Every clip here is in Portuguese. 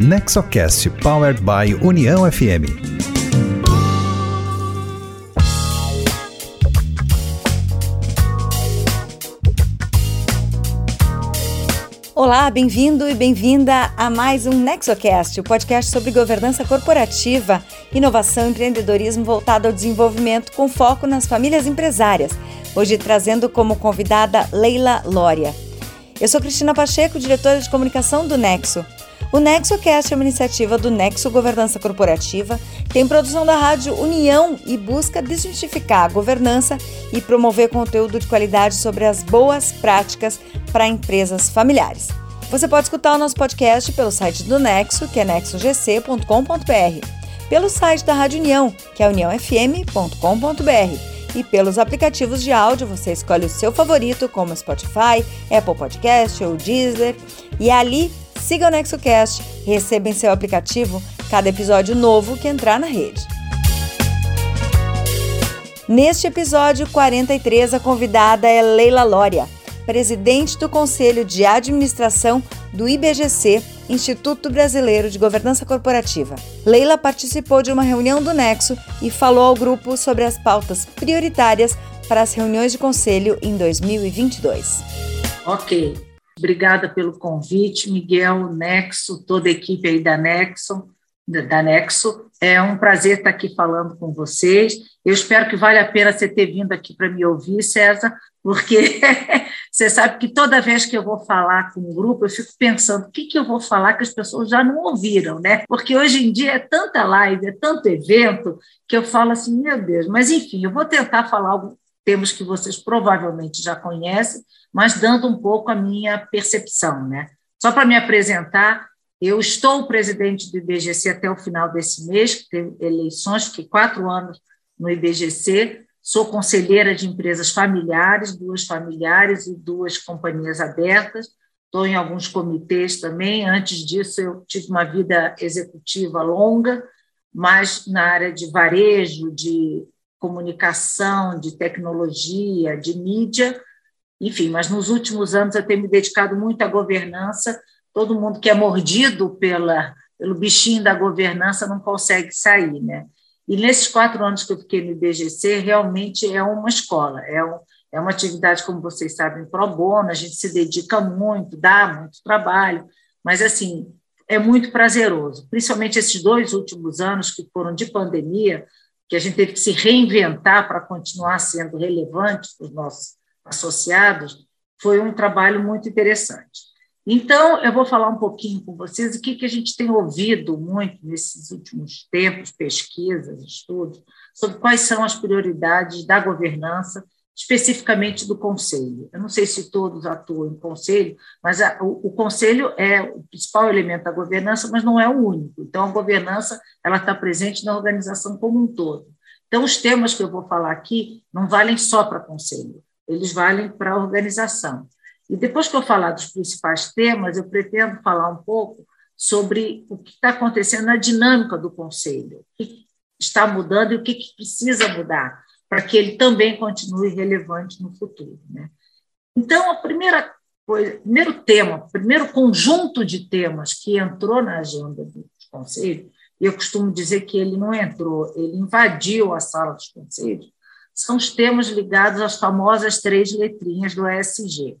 Nexocast Powered by União FM. Olá, bem-vindo e bem-vinda a mais um Nexocast, o podcast sobre governança corporativa, inovação e empreendedorismo voltado ao desenvolvimento com foco nas famílias empresárias. Hoje trazendo como convidada Leila Lória. Eu sou Cristina Pacheco, diretora de comunicação do Nexo. O NexoCast é uma iniciativa do Nexo Governança Corporativa, tem produção da rádio União e busca desmistificar a governança e promover conteúdo de qualidade sobre as boas práticas para empresas familiares. Você pode escutar o nosso podcast pelo site do Nexo, que é nexogc.com.br, pelo site da Rádio União, que é uniãofm.com.br e pelos aplicativos de áudio você escolhe o seu favorito, como Spotify, Apple Podcast ou Deezer, e ali Siga o NexoCast receba em seu aplicativo cada episódio novo que entrar na rede. Neste episódio 43, a convidada é Leila Lória, presidente do Conselho de Administração do IBGC, Instituto Brasileiro de Governança Corporativa. Leila participou de uma reunião do Nexo e falou ao grupo sobre as pautas prioritárias para as reuniões de conselho em 2022. Ok, Obrigada pelo convite, Miguel, Nexo, toda a equipe aí da Nexo, da Nexo. É um prazer estar aqui falando com vocês. Eu espero que vale a pena você ter vindo aqui para me ouvir, César, porque você sabe que toda vez que eu vou falar com um grupo, eu fico pensando o que, que eu vou falar que as pessoas já não ouviram, né? Porque hoje em dia é tanta live, é tanto evento, que eu falo assim, meu Deus, mas enfim, eu vou tentar falar algo temas que vocês provavelmente já conhecem, mas dando um pouco a minha percepção. Né? Só para me apresentar, eu estou presidente do IBGC até o final desse mês, que teve eleições, fiquei quatro anos no IBGC, sou conselheira de empresas familiares, duas familiares e duas companhias abertas, estou em alguns comitês também. Antes disso, eu tive uma vida executiva longa, mas na área de varejo, de comunicação, de tecnologia, de mídia, enfim, mas nos últimos anos eu tenho me dedicado muito à governança. Todo mundo que é mordido pela, pelo bichinho da governança não consegue sair, né? E nesses quatro anos que eu fiquei no IBGC, realmente é uma escola, é, um, é uma atividade, como vocês sabem, pro bono, a gente se dedica muito, dá muito trabalho, mas, assim, é muito prazeroso, principalmente esses dois últimos anos que foram de pandemia, que a gente teve que se reinventar para continuar sendo relevante para os nossos associados, foi um trabalho muito interessante. Então, eu vou falar um pouquinho com vocês o que, que a gente tem ouvido muito nesses últimos tempos, pesquisas, estudos, sobre quais são as prioridades da governança especificamente do conselho. Eu não sei se todos atuam em conselho, mas a, o, o, conselho é o principal elemento da governança, mas não é o único. Então, a governança ela está presente na organização como um todo. Então, os temas que eu vou falar aqui não valem só para conselho, eles valem para a organização. E depois que eu falar dos principais temas, eu pretendo falar um pouco sobre o que está acontecendo na dinâmica do conselho, o que está mudando e o que precisa mudar para que ele também continue relevante no futuro. Né? Então, a primeira coisa, primeiro tema, primeiro conjunto de temas que entrou na agenda do Conselho, e eu costumo dizer que ele não entrou, ele invadiu a sala dos conselhos, são os temas ligados às famosas três letrinhas do ESG,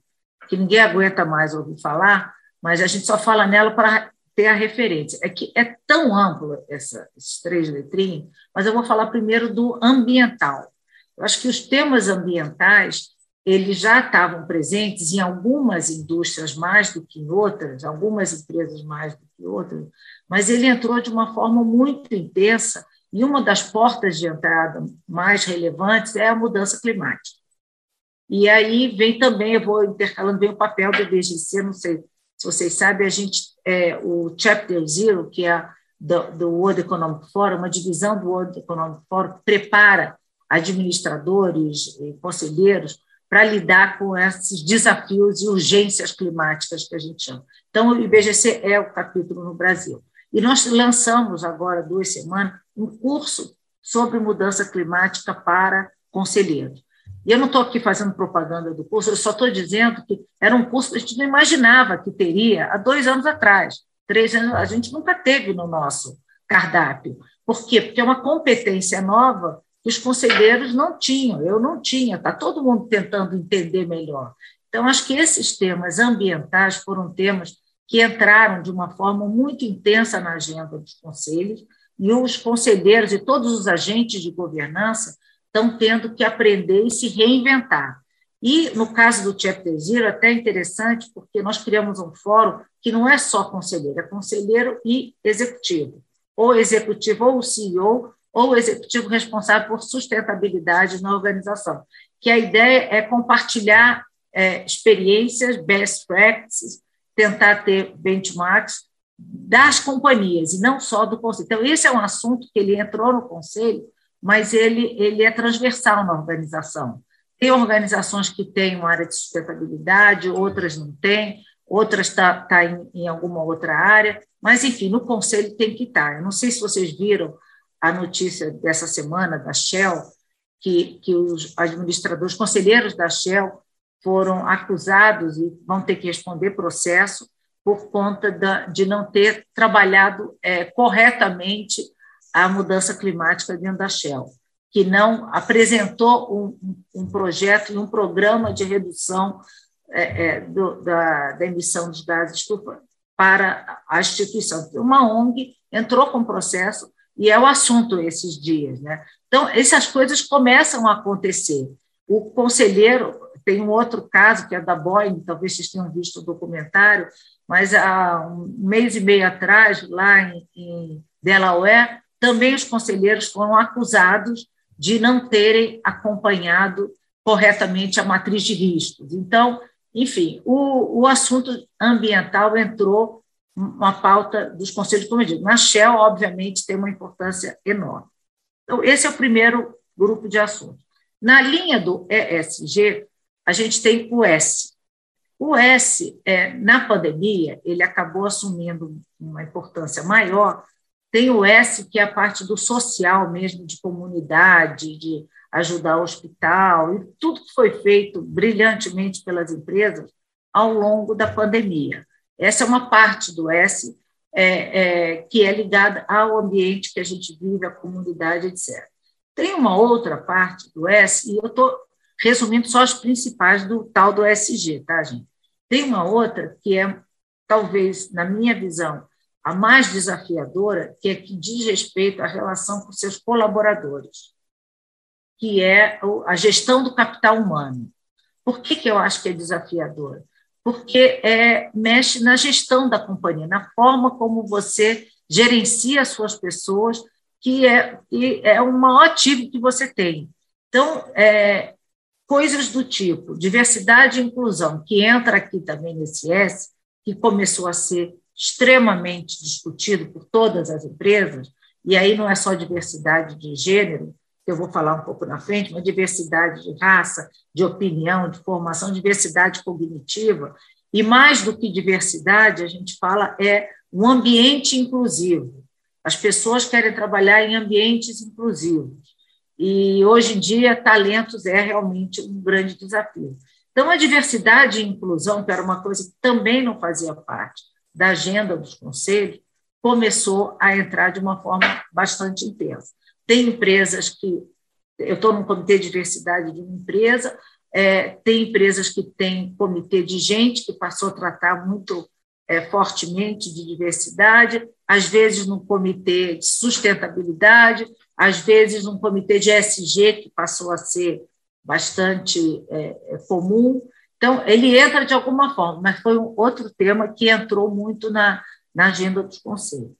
que ninguém aguenta mais ouvir falar, mas a gente só fala nela para ter a referência. É que é tão ampla essa, esses três letrinhas, mas eu vou falar primeiro do ambiental. Eu acho que os temas ambientais eles já estavam presentes em algumas indústrias mais do que em outras, algumas empresas mais do que outras, mas ele entrou de uma forma muito intensa e uma das portas de entrada mais relevantes é a mudança climática. E aí vem também, eu vou intercalando bem o papel do IBGC, não sei se vocês sabem, a gente, é, o Chapter Zero, que é do, do World Economic Forum, uma divisão do World Economic Forum, prepara administradores conselheiros para lidar com esses desafios e urgências climáticas que a gente chama. Então, o IBGC é o capítulo no Brasil. E nós lançamos agora, duas semanas, um curso sobre mudança climática para conselheiros. E eu não estou aqui fazendo propaganda do curso, eu só estou dizendo que era um curso que a gente não imaginava que teria há dois anos atrás. três anos, a gente nunca teve no nosso cardápio. Por quê? Porque é uma competência nova os conselheiros não tinham, eu não tinha, está todo mundo tentando entender melhor. Então, acho que esses temas ambientais foram temas que entraram de uma forma muito intensa na agenda dos conselhos, e os conselheiros e todos os agentes de governança estão tendo que aprender e se reinventar. E, no caso do Chapter Zero, é até interessante, porque nós criamos um fórum que não é só conselheiro, é conselheiro e executivo, ou executivo ou CEO, ou executivo responsável por sustentabilidade na organização, que a ideia é compartilhar é, experiências, best practices, tentar ter benchmarks das companhias, e não só do conselho. Então, esse é um assunto que ele entrou no conselho, mas ele, ele é transversal na organização. Tem organizações que têm uma área de sustentabilidade, outras não têm, outras estão tá, tá em, em, alguma outra área, mas, enfim, no conselho tem que estar. Eu não sei se vocês viram a notícia dessa semana da Shell, que, que os administradores, conselheiros da Shell, foram acusados e vão ter que responder processo por conta da, de não ter trabalhado é, corretamente a mudança climática dentro da Shell que não apresentou um, um projeto e um programa de redução é, é, do, da, da, emissão dos gases estufa para a instituição. Uma ONG entrou com processo e é o assunto esses dias. Né? Então, essas coisas começam a acontecer. O conselheiro, tem um outro caso, que é da Boeing, talvez vocês tenham visto o documentário, mas há um mês e meio atrás, lá em, em Delaware, também os conselheiros foram acusados de não terem acompanhado corretamente a matriz de riscos. Então, enfim, o, o assunto ambiental entrou uma pauta dos conselhos, digo. Na Shell, obviamente, tem uma importância enorme. Então, esse é o primeiro grupo de assuntos. Na linha do ESG, a gente tem o S. O S, é, na pandemia, ele acabou assumindo uma importância maior, tem o S, que é a parte do social mesmo, de comunidade, de ajudar o hospital, e tudo que foi feito brilhantemente pelas empresas ao longo da pandemia. Essa é uma parte do S é, é, que é ligada ao ambiente que a gente vive, a comunidade, etc. Tem uma outra parte do S, e eu estou resumindo só as principais do tal do SG, tá, gente? Tem uma outra que é, talvez, na minha visão, a mais desafiadora, que é que diz respeito à relação com seus colaboradores, que é a gestão do capital humano. Por que, que eu acho que é desafiadora? Porque é, mexe na gestão da companhia, na forma como você gerencia as suas pessoas, que é, que é o maior ativo que você tem. Então, é, coisas do tipo diversidade e inclusão, que entra aqui também nesse S, que começou a ser extremamente discutido por todas as empresas, e aí não é só diversidade de gênero, que eu vou falar um pouco na frente, mas diversidade de raça, de opinião, de formação, diversidade cognitiva, e mais do que diversidade, a gente fala é um ambiente inclusivo. As pessoas querem trabalhar em ambientes inclusivos. E hoje em dia, talentos é realmente um grande desafio. Então, a diversidade e inclusão, que era uma coisa que também não fazia parte da agenda dos conselhos começou a entrar de uma forma bastante intensa. Tem empresas que. Eu estou num comitê de diversidade de uma empresa, é, tem empresas que têm comitê de gente que passou a tratar muito é, fortemente de diversidade, às vezes num comitê de sustentabilidade, às vezes num comitê de SG, que passou a ser bastante é, é comum. Então, ele entra de alguma forma, mas foi um outro tema que entrou muito na, na agenda dos conselhos.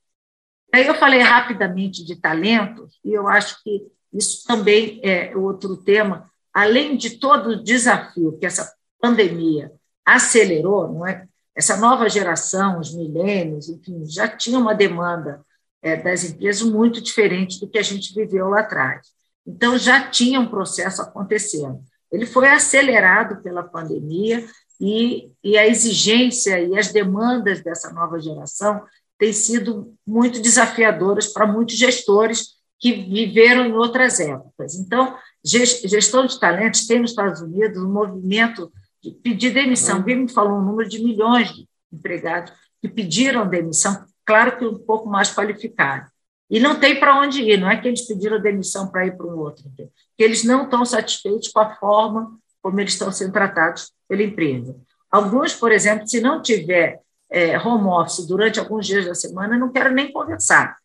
Aí eu falei rapidamente de talentos, e eu acho que isso também é outro tema, além de todo o desafio que essa pandemia acelerou, não é? essa nova geração, os milênios, enfim, já tinha uma demanda é, das empresas muito diferente do que a gente viveu lá atrás. Então, já tinha um processo acontecendo ele foi acelerado pela pandemia e, e a exigência e as demandas dessa nova geração têm sido muito desafiadoras para muitos gestores que viveram em outras épocas. Então, gestão de talentos tem nos Estados Unidos um movimento de pedir demissão. Bem me falou um número de milhões de empregados que pediram demissão, claro que um pouco mais qualificado. E não tem para onde ir, não é que eles pediram demissão para ir para um outro, que eles não estão satisfeitos com a forma como eles estão sendo tratados pela empresa. Alguns, por exemplo, se não tiver é, home office durante alguns dias da semana, não quero nem conversar,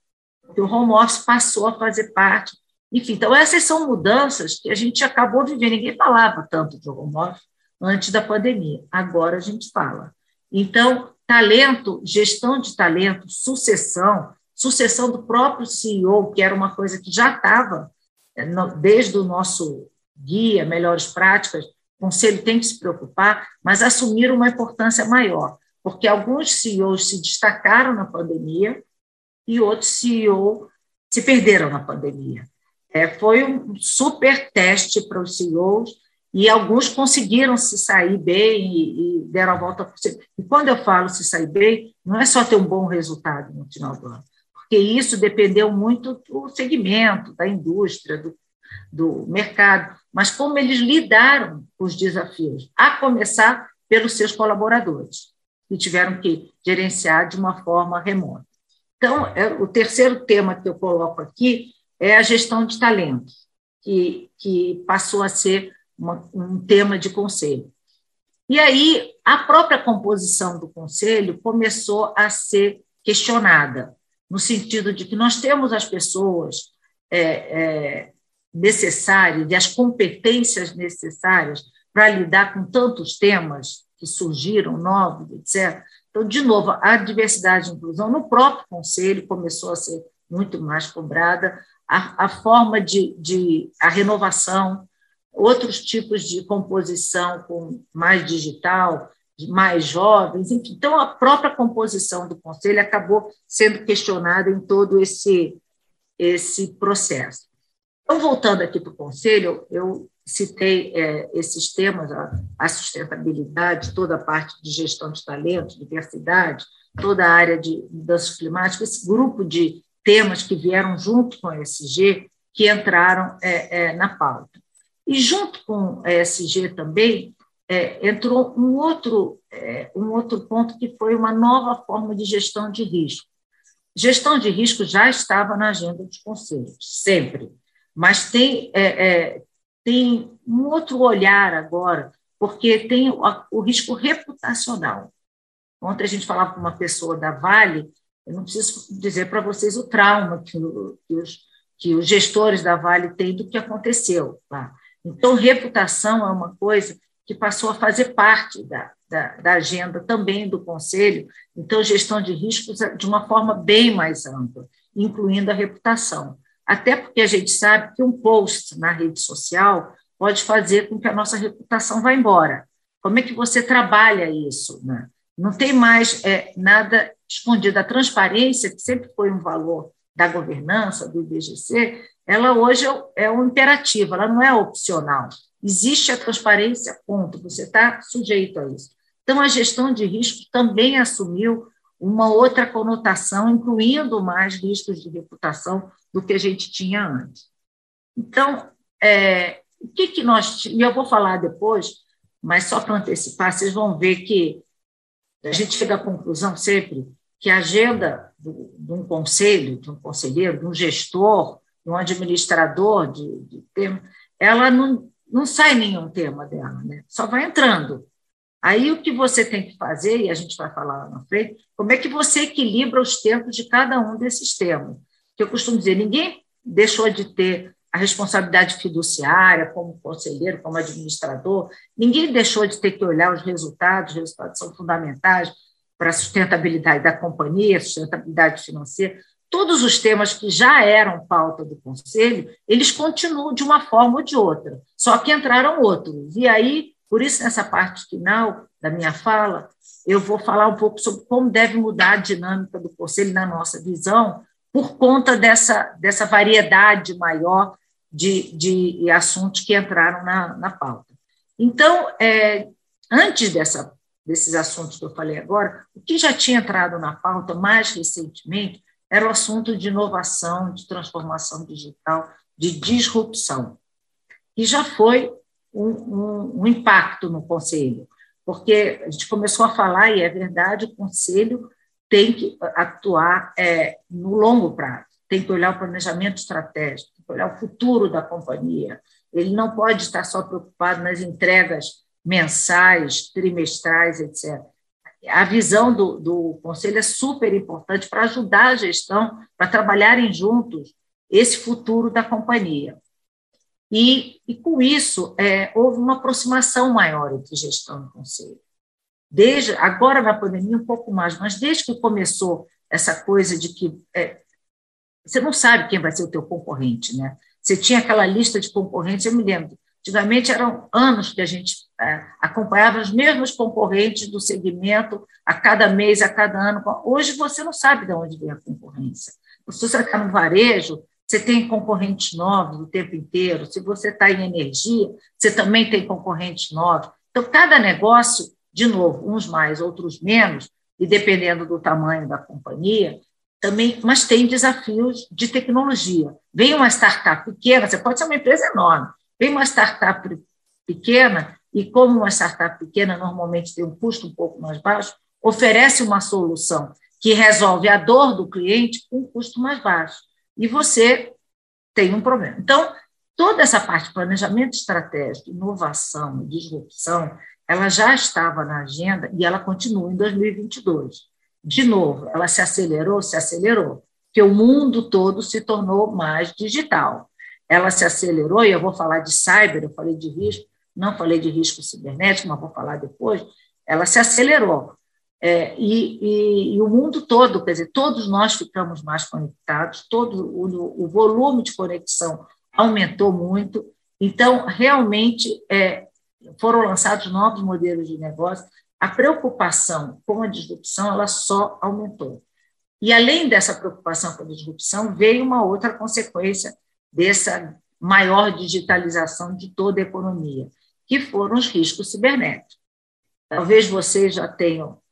porque o home office passou a fazer parte. Enfim, então essas são mudanças que a gente acabou vivendo. Ninguém falava tanto de home office antes da pandemia, agora a gente fala. Então, talento, gestão de talento, sucessão, sucessão do próprio CEO, que era uma coisa que já estava é, desde o nosso guia, melhores práticas, o conselho tem que se preocupar, mas assumir uma importância maior, porque alguns CEOs se destacaram na pandemia e outros CEOs se perderam na pandemia. É, foi um super teste para os CEOs e alguns conseguiram se sair bem e, e deram a volta por cima. E quando eu falo se sair bem, não é só ter um bom resultado no final do ano, porque isso dependeu muito do segmento, da indústria, do, do mercado, mas como eles lidaram com os desafios, a começar pelos seus colaboradores, que tiveram que gerenciar de uma forma remota. Então, é, o terceiro tema que eu coloco aqui é a gestão de talentos, que, que passou a ser uma, um tema de conselho. E aí, a própria composição do conselho começou a ser questionada, no sentido de que nós temos as pessoas é, é, necessárias e as competências necessárias para lidar com tantos temas que surgiram, novos, etc. Então, de novo, a diversidade e inclusão no próprio conselho começou a ser muito mais cobrada, a, a forma de, de a renovação outros tipos de composição com mais digital, mais jovens, enfim. Então, a própria composição do conselho acabou sendo questionada em todo esse, esse processo. Então, voltando aqui para o conselho, eu citei é, esses temas, a, sustentabilidade, toda a parte de gestão de talento, diversidade, toda a área de mudanças climáticas, esse grupo de temas que vieram junto com a ESG, que entraram é, é, na pauta. E junto com a ESG também é, entrou um outro, é, um outro ponto que foi uma nova forma de gestão de risco. Gestão de risco já estava na agenda dos conselhos, sempre, mas tem, é, é tem um outro olhar agora, porque tem o, o risco reputacional. Ontem a gente falava com uma pessoa da Vale, eu não preciso dizer para vocês o trauma que, que, os, que os gestores da Vale têm do que aconteceu lá. Então, reputação é uma coisa que passou a fazer parte da, da, da, agenda também do Conselho, então, gestão de riscos de uma forma bem mais ampla, incluindo a reputação. Até porque a gente sabe que um post na rede social pode fazer com que a nossa reputação vá embora. Como é que você trabalha isso? Né? Não tem mais é, nada escondido. A transparência, que sempre foi um valor da governança, do IBGC, ela hoje é um imperativo, ela não é opcional. Existe a transparência, ponto, você está sujeito a isso. Então, a gestão de risco também assumiu uma outra conotação, incluindo mais riscos de reputação do que a gente tinha antes. Então, é, o que, que nós. E eu vou falar depois, mas só para antecipar, vocês vão ver que a gente chega à conclusão sempre que a agenda de um conselho, de um conselheiro, de um gestor, um administrador de, de tema, ela não, não sai nenhum tema dela, né? só vai entrando. Aí o que você tem que fazer, e a gente vai falar lá na frente, como é que você equilibra os tempos de cada um desses temas. Que eu costumo dizer, ninguém deixou de ter a responsabilidade fiduciária como conselheiro, como administrador, ninguém deixou de ter que olhar os resultados, os resultados são fundamentais para a sustentabilidade da companhia, sustentabilidade financeira, todos os temas que já eram pauta do Conselho, eles continuam de uma forma ou de outra, só que entraram outros. E aí, por isso, nessa parte final da minha fala, eu vou falar um pouco sobre como deve mudar a dinâmica do Conselho na nossa visão, por conta dessa, dessa variedade maior de, de assuntos que entraram na, na pauta. Então, é, antes dessa, desses assuntos que eu falei agora, o que já tinha entrado na pauta mais recentemente era o assunto de inovação, de transformação digital, de disrupção. E já foi um, um, um impacto no Conselho, porque a gente começou a falar, e é verdade, o Conselho tem que atuar é, no longo prazo, tem que olhar o planejamento estratégico, tem que olhar o futuro da companhia. Ele não pode estar só preocupado nas entregas mensais, trimestrais, etc. A visão do, do conselho é super importante para ajudar a gestão, para trabalharem juntos esse futuro da companhia. E, e com isso, é, houve uma aproximação maior entre gestão e conselho desde agora na pandemia um pouco mais, mas desde que começou essa coisa de que é, você não sabe quem vai ser o teu concorrente, né? Você tinha aquela lista de concorrentes, eu me lembro. Antigamente eram anos que a gente é, acompanhava os mesmos concorrentes do segmento a cada mês, a cada ano. Hoje você não sabe de onde vem a concorrência. Se você está no varejo, você tem concorrentes novos o tempo inteiro. Se você está em energia, você também tem concorrentes novos. Então, cada negócio de novo, uns mais, outros menos, e dependendo do tamanho da companhia, também, mas tem desafios de tecnologia. Vem uma startup pequena, você pode ser uma empresa enorme, vem uma startup pequena, e como uma startup pequena normalmente tem um custo um pouco mais baixo, oferece uma solução que resolve a dor do cliente com um custo mais baixo. E você tem um problema. Então, toda essa parte de planejamento estratégico, inovação, disrupção, ela já estava na agenda e ela continua em 2022. De novo, ela se acelerou, se acelerou, porque o mundo todo se tornou mais digital. Ela se acelerou, e eu vou falar de cyber, eu falei de risco, não falei de risco cibernético, mas vou falar depois. Ela se acelerou. É, e, e, e, o mundo todo, quer dizer, todos nós ficamos mais conectados, todo o, o volume de conexão aumentou muito. Então, realmente, é, foram lançados novos modelos de negócio, a preocupação com a disrupção ela só aumentou. E além dessa preocupação com a disrupção, veio uma outra consequência dessa maior digitalização de toda a economia, que foram os riscos cibernéticos. Talvez vocês já tenham,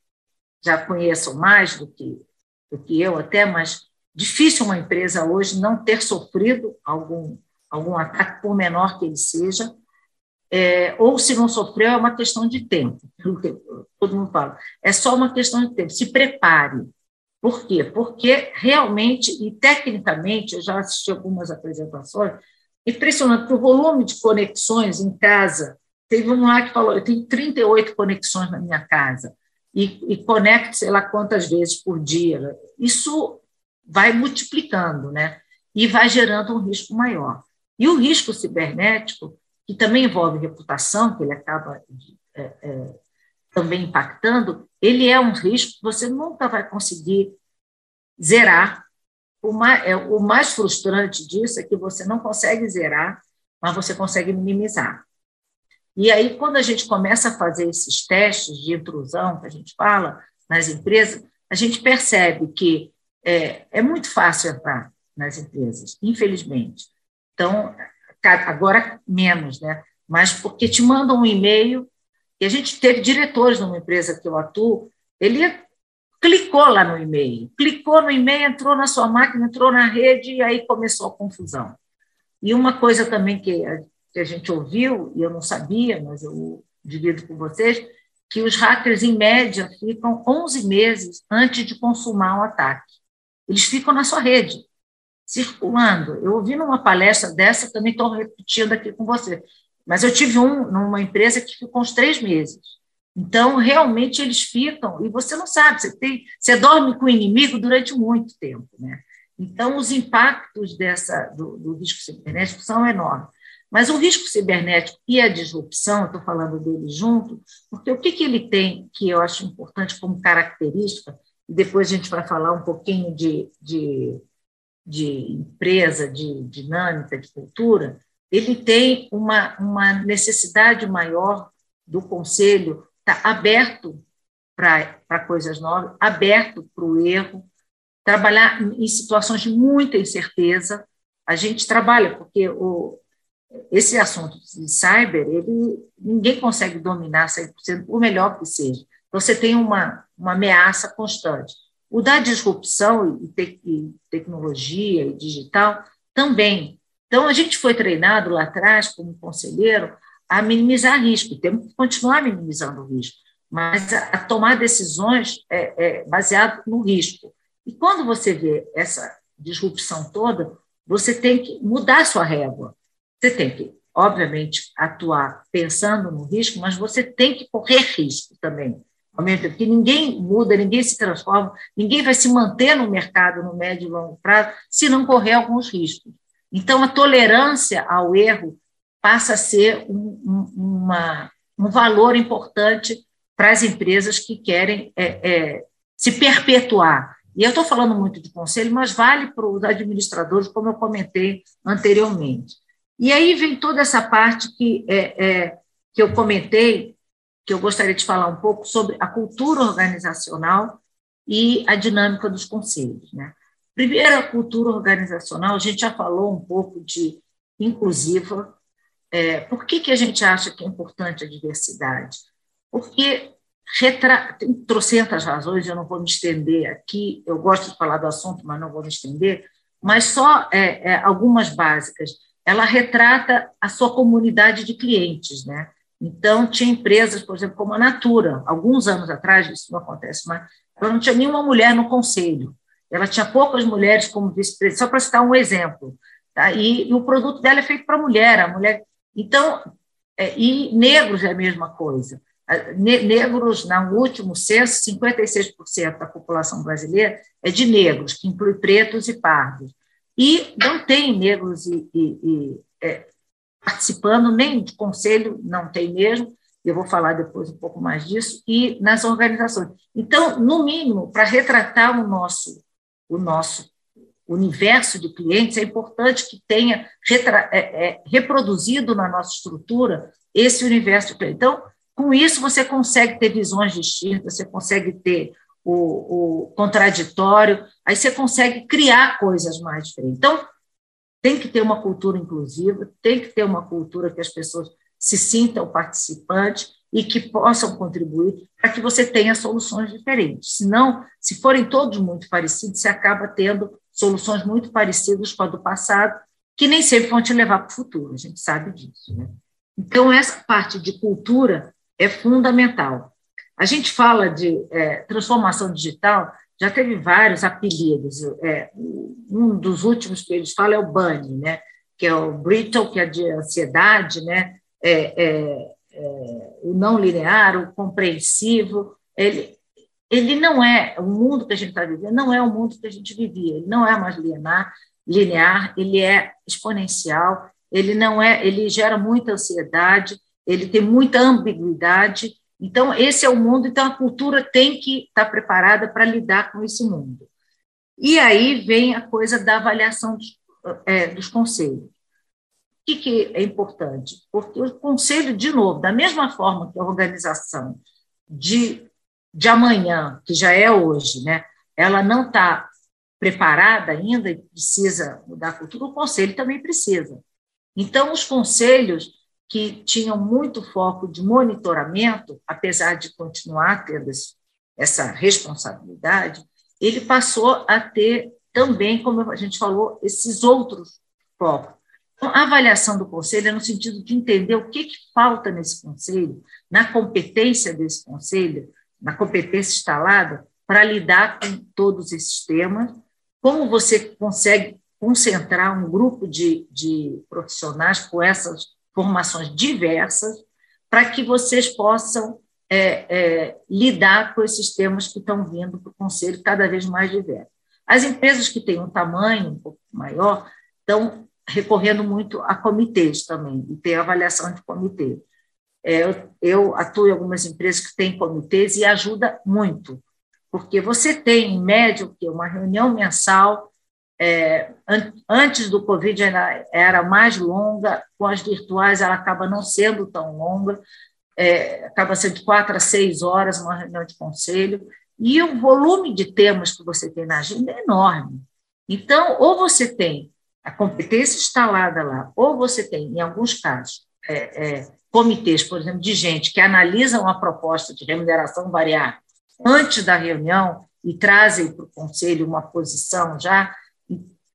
já conheçam mais do que, do que eu até, mas difícil uma empresa hoje não ter sofrido algum, algum ataque, por menor que ele seja, é, ou se não sofreu, é uma questão de tempo. Todo mundo fala. É só uma questão de tempo. Se prepare. Por quê? Porque realmente e tecnicamente, eu já assisti algumas apresentações, impressionante, o volume de conexões em casa. Teve um lá que falou: eu tenho 38 conexões na minha casa e, e conecto sei lá quantas vezes por dia. Isso vai multiplicando, né? E vai gerando um risco maior. E o risco cibernético, que também envolve reputação, que ele acaba é, é, também impactando, ele é um risco que você nunca vai conseguir zerar. O mais, é, o mais frustrante disso é que você não consegue zerar, mas você consegue minimizar. E aí, quando a gente começa a fazer esses testes de intrusão, que a gente fala nas empresas, a gente percebe que é, é muito fácil entrar nas empresas, infelizmente. Então, agora menos, né? Mas porque te mandam um e-mail, e a gente teve diretores numa empresa que eu atuo, ele clicou lá no e-mail, clicou no e-mail, entrou na sua máquina, entrou na rede, e aí começou a confusão. E uma coisa também que que a gente ouviu, e eu não sabia, mas eu divido com vocês, que os hackers, em média, ficam 11 meses antes de consumar um ataque. Eles ficam na sua rede circulando. Eu ouvi numa palestra dessa, também estou repetindo aqui com você, mas eu tive um numa empresa que ficou uns três meses. Então, realmente, eles ficam, e você não sabe, você, tem, você dorme com o inimigo durante muito tempo. Né? Então, os impactos dessa, do, do risco cibernético são enormes. Mas o risco cibernético e a disrupção, estou falando dele junto, porque o que, que ele tem que eu acho importante como característica, e depois a gente vai falar um pouquinho de, de de empresa, de dinâmica, de cultura, ele tem uma, uma necessidade maior do conselho estar tá aberto para coisas novas, aberto para o erro, trabalhar em situações de muita incerteza. A gente trabalha, porque o, esse assunto de cyber, ele, ninguém consegue dominar 100%, por melhor que seja. Você tem uma, uma ameaça constante. O da disrupção e, te, e tecnologia e digital também. Então, a gente foi treinado lá atrás, como conselheiro, a minimizar risco, temos que continuar minimizando o risco. mas a, a tomar decisões é, é baseado no risco. E quando você vê essa disrupção toda, você tem que mudar sua régua. Você tem que, obviamente, atuar pensando no risco, mas você tem que correr risco também. Ao mesmo tempo que ninguém muda, ninguém se transforma, ninguém vai se manter no mercado no médio e longo prazo se não correr alguns riscos. Então, a tolerância ao erro passa a ser um, um, uma, um valor importante para as empresas que querem é, é, se perpetuar. E eu estou falando muito de conselho, mas vale para os administradores, como eu comentei anteriormente. E aí vem toda essa parte que, é, é, que eu comentei, que eu gostaria de falar um pouco sobre a cultura organizacional e a dinâmica dos conselhos. Né? Primeiro, a cultura organizacional, a gente já falou um pouco de inclusiva. É, por que, que a gente acha que é importante a diversidade? Porque retra... tem trocentas razões, eu não vou me estender aqui, eu gosto de falar do assunto, mas não vou me estender, mas só é, é, algumas básicas. Ela retrata a sua comunidade de clientes, né? Então, tinha empresas, por exemplo, como a Natura, alguns anos atrás, isso não acontece mais, ela não tinha nenhuma mulher no conselho, ela tinha poucas mulheres como vice-presidente, só para citar um exemplo. Tá? E, e, o produto dela é feito para mulher, a mulher. Então, é, e negros é a mesma coisa negros, no último censo, 56% da população brasileira é de negros, que inclui pretos e pardos. E não tem negros e, e, e é, participando, nem de conselho, não tem mesmo, eu vou falar depois um pouco mais disso, e nas organizações. Então, no mínimo, para retratar o nosso, o nosso universo de clientes, é importante que tenha é, é, reproduzido na nossa estrutura esse universo de clientes. Então, com isso, você consegue ter visões distintas, você consegue ter o, o contraditório, aí você consegue criar coisas mais diferentes. Então, tem que ter uma cultura inclusiva, tem que ter uma cultura que as pessoas se sintam participantes e que possam contribuir para que você tenha soluções diferentes. Senão, se forem todos muito parecidos, você acaba tendo soluções muito parecidas com a do passado, que nem sempre vão te levar para o futuro, a gente sabe disso. Né? Então, essa parte de cultura é fundamental. A gente fala de é, transformação digital, já teve vários apelidos. É, um dos últimos que eles falam é o BUNNY, né? que é o brittle, que é de ansiedade, né? É, é, é, o não linear, o compreensivo. Ele, ele não é, o mundo que a gente está vivendo não é o mundo que a gente vivia, ele não é mais linear, linear ele é exponencial, ele não é, ele gera muita ansiedade, ele tem muita ambiguidade. Então, esse é o mundo, então a cultura tem que estar preparada para lidar com esse mundo. E aí vem a coisa da avaliação dos, é, dos conselhos. O que, que é importante? Porque o conselho, de novo, da mesma forma que a organização de, de amanhã, que já é hoje, né, ela não está preparada ainda e precisa mudar a cultura, o conselho também precisa. Então, os conselhos que tinham muito foco de monitoramento, apesar de continuar tendo essa responsabilidade, ele passou a ter também, como a gente falou, esses outros focos. Então, a avaliação do conselho é no sentido de entender o que, que falta nesse conselho, na competência desse conselho, na competência instalada, para lidar com todos esses temas, como você consegue concentrar um grupo de, de profissionais com essas formações diversas, para que vocês possam é, é, lidar com esses temas que estão vindo para o Conselho cada vez mais diversos. As empresas que têm um tamanho um pouco maior estão recorrendo muito a comitês também, e tem avaliação de comitê. É, eu, eu atuo em algumas empresas que têm comitês e ajuda muito, porque você tem, em média, uma reunião mensal é, antes do Covid ainda era mais longa, com as virtuais ela acaba não sendo tão longa, é, acaba sendo de quatro a seis horas uma reunião de conselho, e o volume de temas que você tem na agenda é enorme. Então, ou você tem a competência instalada lá, ou você tem, em alguns casos, é, é comitês, por exemplo, de gente que analisam a proposta de remuneração variável antes da reunião e trazem para o conselho uma posição já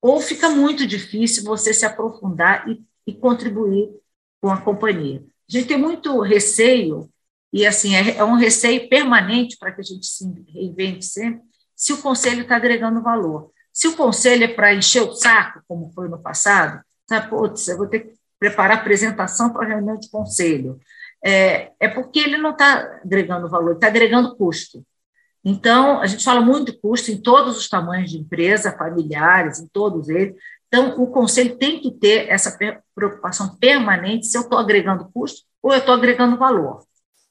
ou fica muito difícil você se aprofundar e, e contribuir com a companhia. A gente tem muito receio e assim é, é um receio permanente para que a gente se reinvente sempre, se o conselho está agregando valor. Se o conselho é para encher o saco, como foi no passado, sabe, putz, eu vou ter que preparar apresentação para reunião de conselho. É, é porque ele não está agregando valor, está agregando custo. Então, a gente fala muito custo em todos os tamanhos de empresa, familiares, em todos eles. Então, o conselho tem que ter essa preocupação permanente se eu estou agregando custo ou eu estou agregando valor.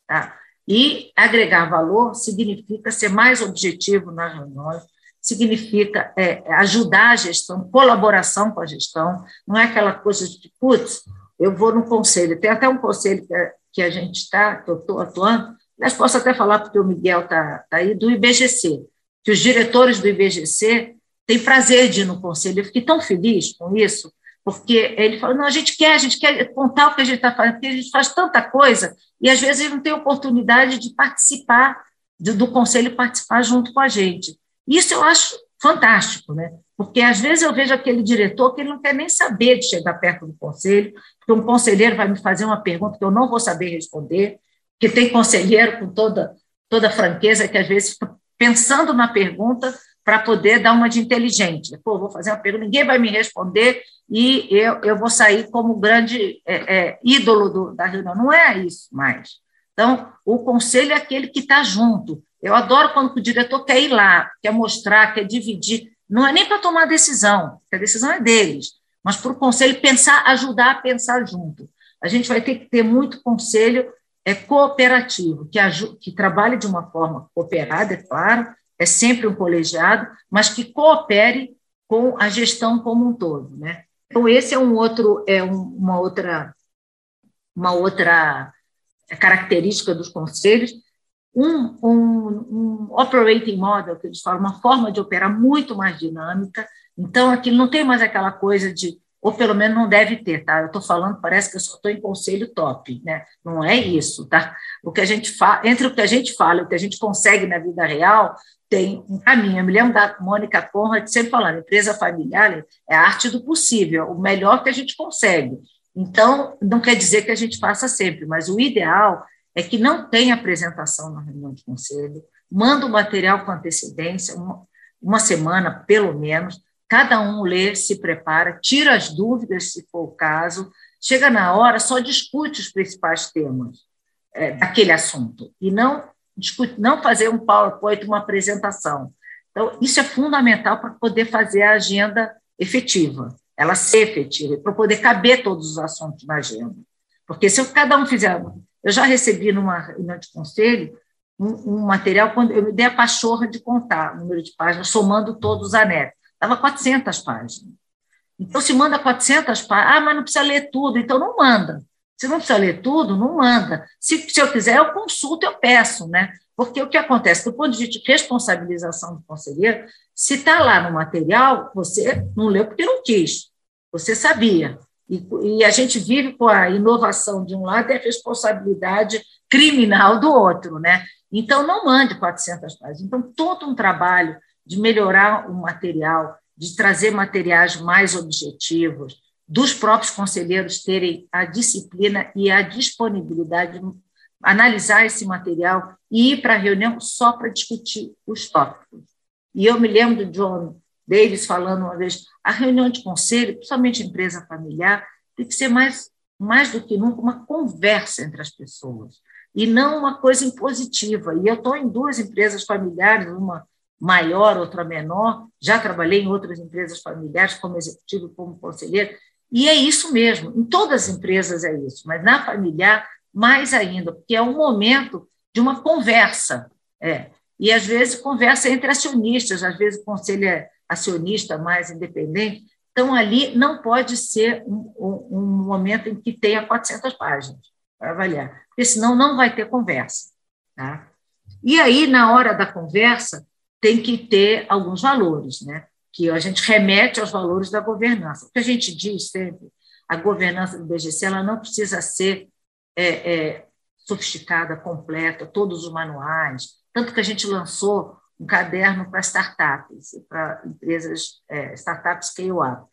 Tá? E agregar valor significa ser mais objetivo nas reuniões, significa é, ajudar a gestão, colaboração com a gestão, não é aquela coisa de, putz, eu vou no conselho, tem até um conselho que a, que a gente está, que eu estou atuando, mas posso até falar, porque o Miguel está tá aí, do IBGC, que os diretores do IBGC têm prazer de ir no conselho, eu fiquei tão feliz com isso, porque ele falou, não, a gente quer, a gente quer contar o que a gente está fazendo, porque a gente faz tanta coisa, e às vezes não tem oportunidade de participar, do, do conselho participar junto com a gente. Isso eu acho fantástico, né? Porque às vezes eu vejo aquele diretor que ele não quer nem saber de chegar perto do conselho, porque um conselheiro vai me fazer uma pergunta que eu não vou saber responder, que tem conselheiro com toda toda franqueza que às vezes pensando na pergunta para poder dar uma de inteligente. Pô, vou fazer uma pergunta, ninguém vai me responder e eu, eu vou sair como grande é, é, ídolo do, da reunião. Não é isso mais. Então, o conselho é aquele que está junto, eu adoro quando o diretor quer ir lá, quer mostrar, quer dividir. Não é nem para tomar decisão, a decisão é deles, mas para o conselho pensar, ajudar a pensar junto. A gente vai ter que ter muito conselho é cooperativo, que, que trabalhe de uma forma cooperada, é claro, é sempre um colegiado, mas que coopere com a gestão como um todo, né? Então esse é um outro é um, uma outra uma outra característica dos conselhos um, um, um operating model, que eles falam, uma forma de operar muito mais dinâmica. Então, aqui não tem mais aquela coisa de, ou pelo menos não deve ter, tá? Eu estou falando, parece que eu só estou em conselho top, né? Não é isso, tá? O que a gente fala, entre o que a gente fala e o que a gente consegue na vida real, tem um caminho. Eu me lembro da Mônica Conrad sempre falando, empresa familiar é a arte do possível, o melhor que a gente consegue. Então, não quer dizer que a gente faça sempre, mas o ideal é que não tem apresentação na reunião de conselho, manda o material com antecedência, uma, uma semana pelo menos, cada um lê, se prepara, tira as dúvidas, se for o caso, chega na hora, só discute os principais temas é, daquele assunto, e não, discute, não fazer um PowerPoint, uma apresentação. Então, isso é fundamental para poder fazer a agenda efetiva, ela ser efetiva, para poder caber todos os assuntos na agenda. Porque se cada um fizer eu já recebi numa reunião de conselho um, um, material, quando eu me dei a pachorra de contar o número de páginas, somando todos os anexos. Dava 400 páginas. Então, se manda 400 páginas, ah, mas não precisa ler tudo, então não manda. Se não precisa ler tudo, não manda. Se, se eu quiser, eu consulto, eu peço, né? Porque o que acontece? Do ponto de responsabilização do conselheiro, se está lá no material, você não leu porque não quis, você sabia. E, e, a gente vive com a inovação de um lado e a responsabilidade criminal do outro, né? Então, não mande 400 páginas. Então, todo um trabalho de melhorar o material, de trazer materiais mais objetivos, dos próprios conselheiros terem a disciplina e a disponibilidade de analisar esse material e ir para a reunião só para discutir os tópicos. E eu me lembro do John Davis falando uma vez, a reunião de conselho, principalmente empresa familiar, tem que ser mais, mais do que nunca uma conversa entre as pessoas, e não uma coisa impositiva. E eu estou em duas empresas familiares, uma maior, outra menor, já trabalhei em outras empresas familiares como executivo, como conselheiro, e é isso mesmo, em todas as empresas é isso, mas na familiar, mais ainda, porque é um momento de uma conversa. É. E às vezes conversa entre acionistas, às vezes o conselho é acionista mais independente. Então, ali não pode ser um, um, um momento em que tenha 400 páginas para avaliar, porque senão não vai ter conversa. Tá? E aí, na hora da conversa, tem que ter alguns valores, né? que a gente remete aos valores da governança. O que a gente diz sempre, a governança do BGC ela não precisa ser é, é, sofisticada, completa, todos os manuais, tanto que a gente lançou um caderno para startups, para empresas, é, startups scale-up.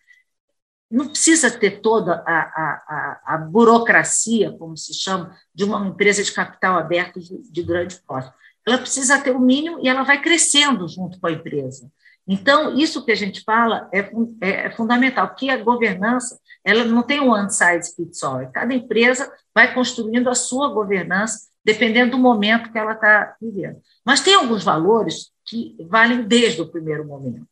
não precisa ter toda a, a, a, a, burocracia, como se chama, de uma empresa de capital aberto de, de grande porte. Ela precisa ter o mínimo e ela vai crescendo junto com a empresa. Então, isso que a gente fala é, é, é fundamental, que a governança ela não tem um one size fits all. Cada empresa vai construindo a sua governança, dependendo do momento que ela está vivendo. Mas tem alguns valores que valem desde o primeiro momento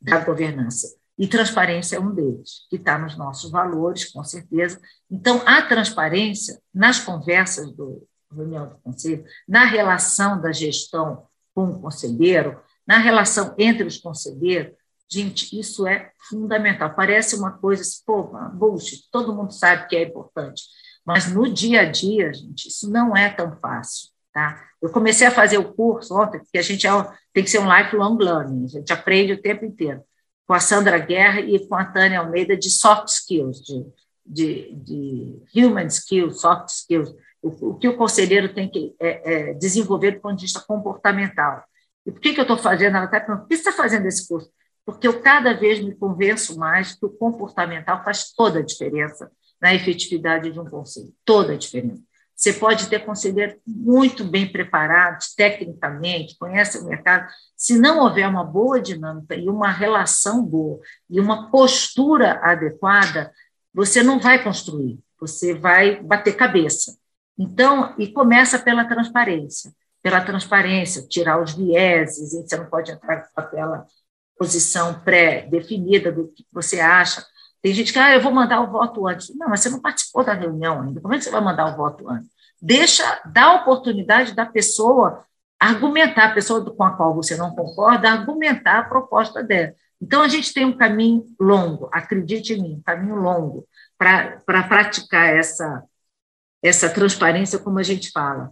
da governança. E transparência é um deles, que está nos nossos valores, com certeza. Então, a transparência nas conversas do reunião do conselho, na relação da gestão com o conselheiro, na relação entre os conselheiros, gente, isso é fundamental. Parece uma coisa, assim, pô, bullshit, todo mundo sabe que é importante, mas no dia a dia, gente, isso não é tão fácil. Tá? Eu comecei a fazer o curso ontem, porque a gente é, tem que ser um lifelong learning, a gente aprende o tempo inteiro com a Sandra Guerra e com a Tânia Almeida de soft skills, de, de, de human skills, soft skills, o, que o conselheiro tem que é, é, desenvolver do ponto de vista comportamental. E por que, que eu estou fazendo? Ela está perguntando, por que você está fazendo esse curso? Porque eu cada vez me convenço mais que o comportamental faz toda a diferença na efetividade de um conselho, toda a diferença. Você pode ter conselheiros muito bem preparados tecnicamente, conhece o mercado. Se não houver uma boa dinâmica e uma relação boa e uma postura adequada, você não vai construir, você vai bater cabeça. Então, e começa pela transparência. Pela transparência, tirar os vieses, você não pode entrar com aquela posição pré-definida do que você acha tem gente que, ah, eu vou mandar o voto antes. Não, mas você não participou da reunião ainda. Como é que você vai mandar o voto antes? Deixa, dá a oportunidade da pessoa argumentar, a pessoa com a qual você não concorda, argumentar a proposta dela. Então, a gente tem um caminho longo, acredite em mim, um caminho longo para pra praticar essa, essa transparência, como a gente fala.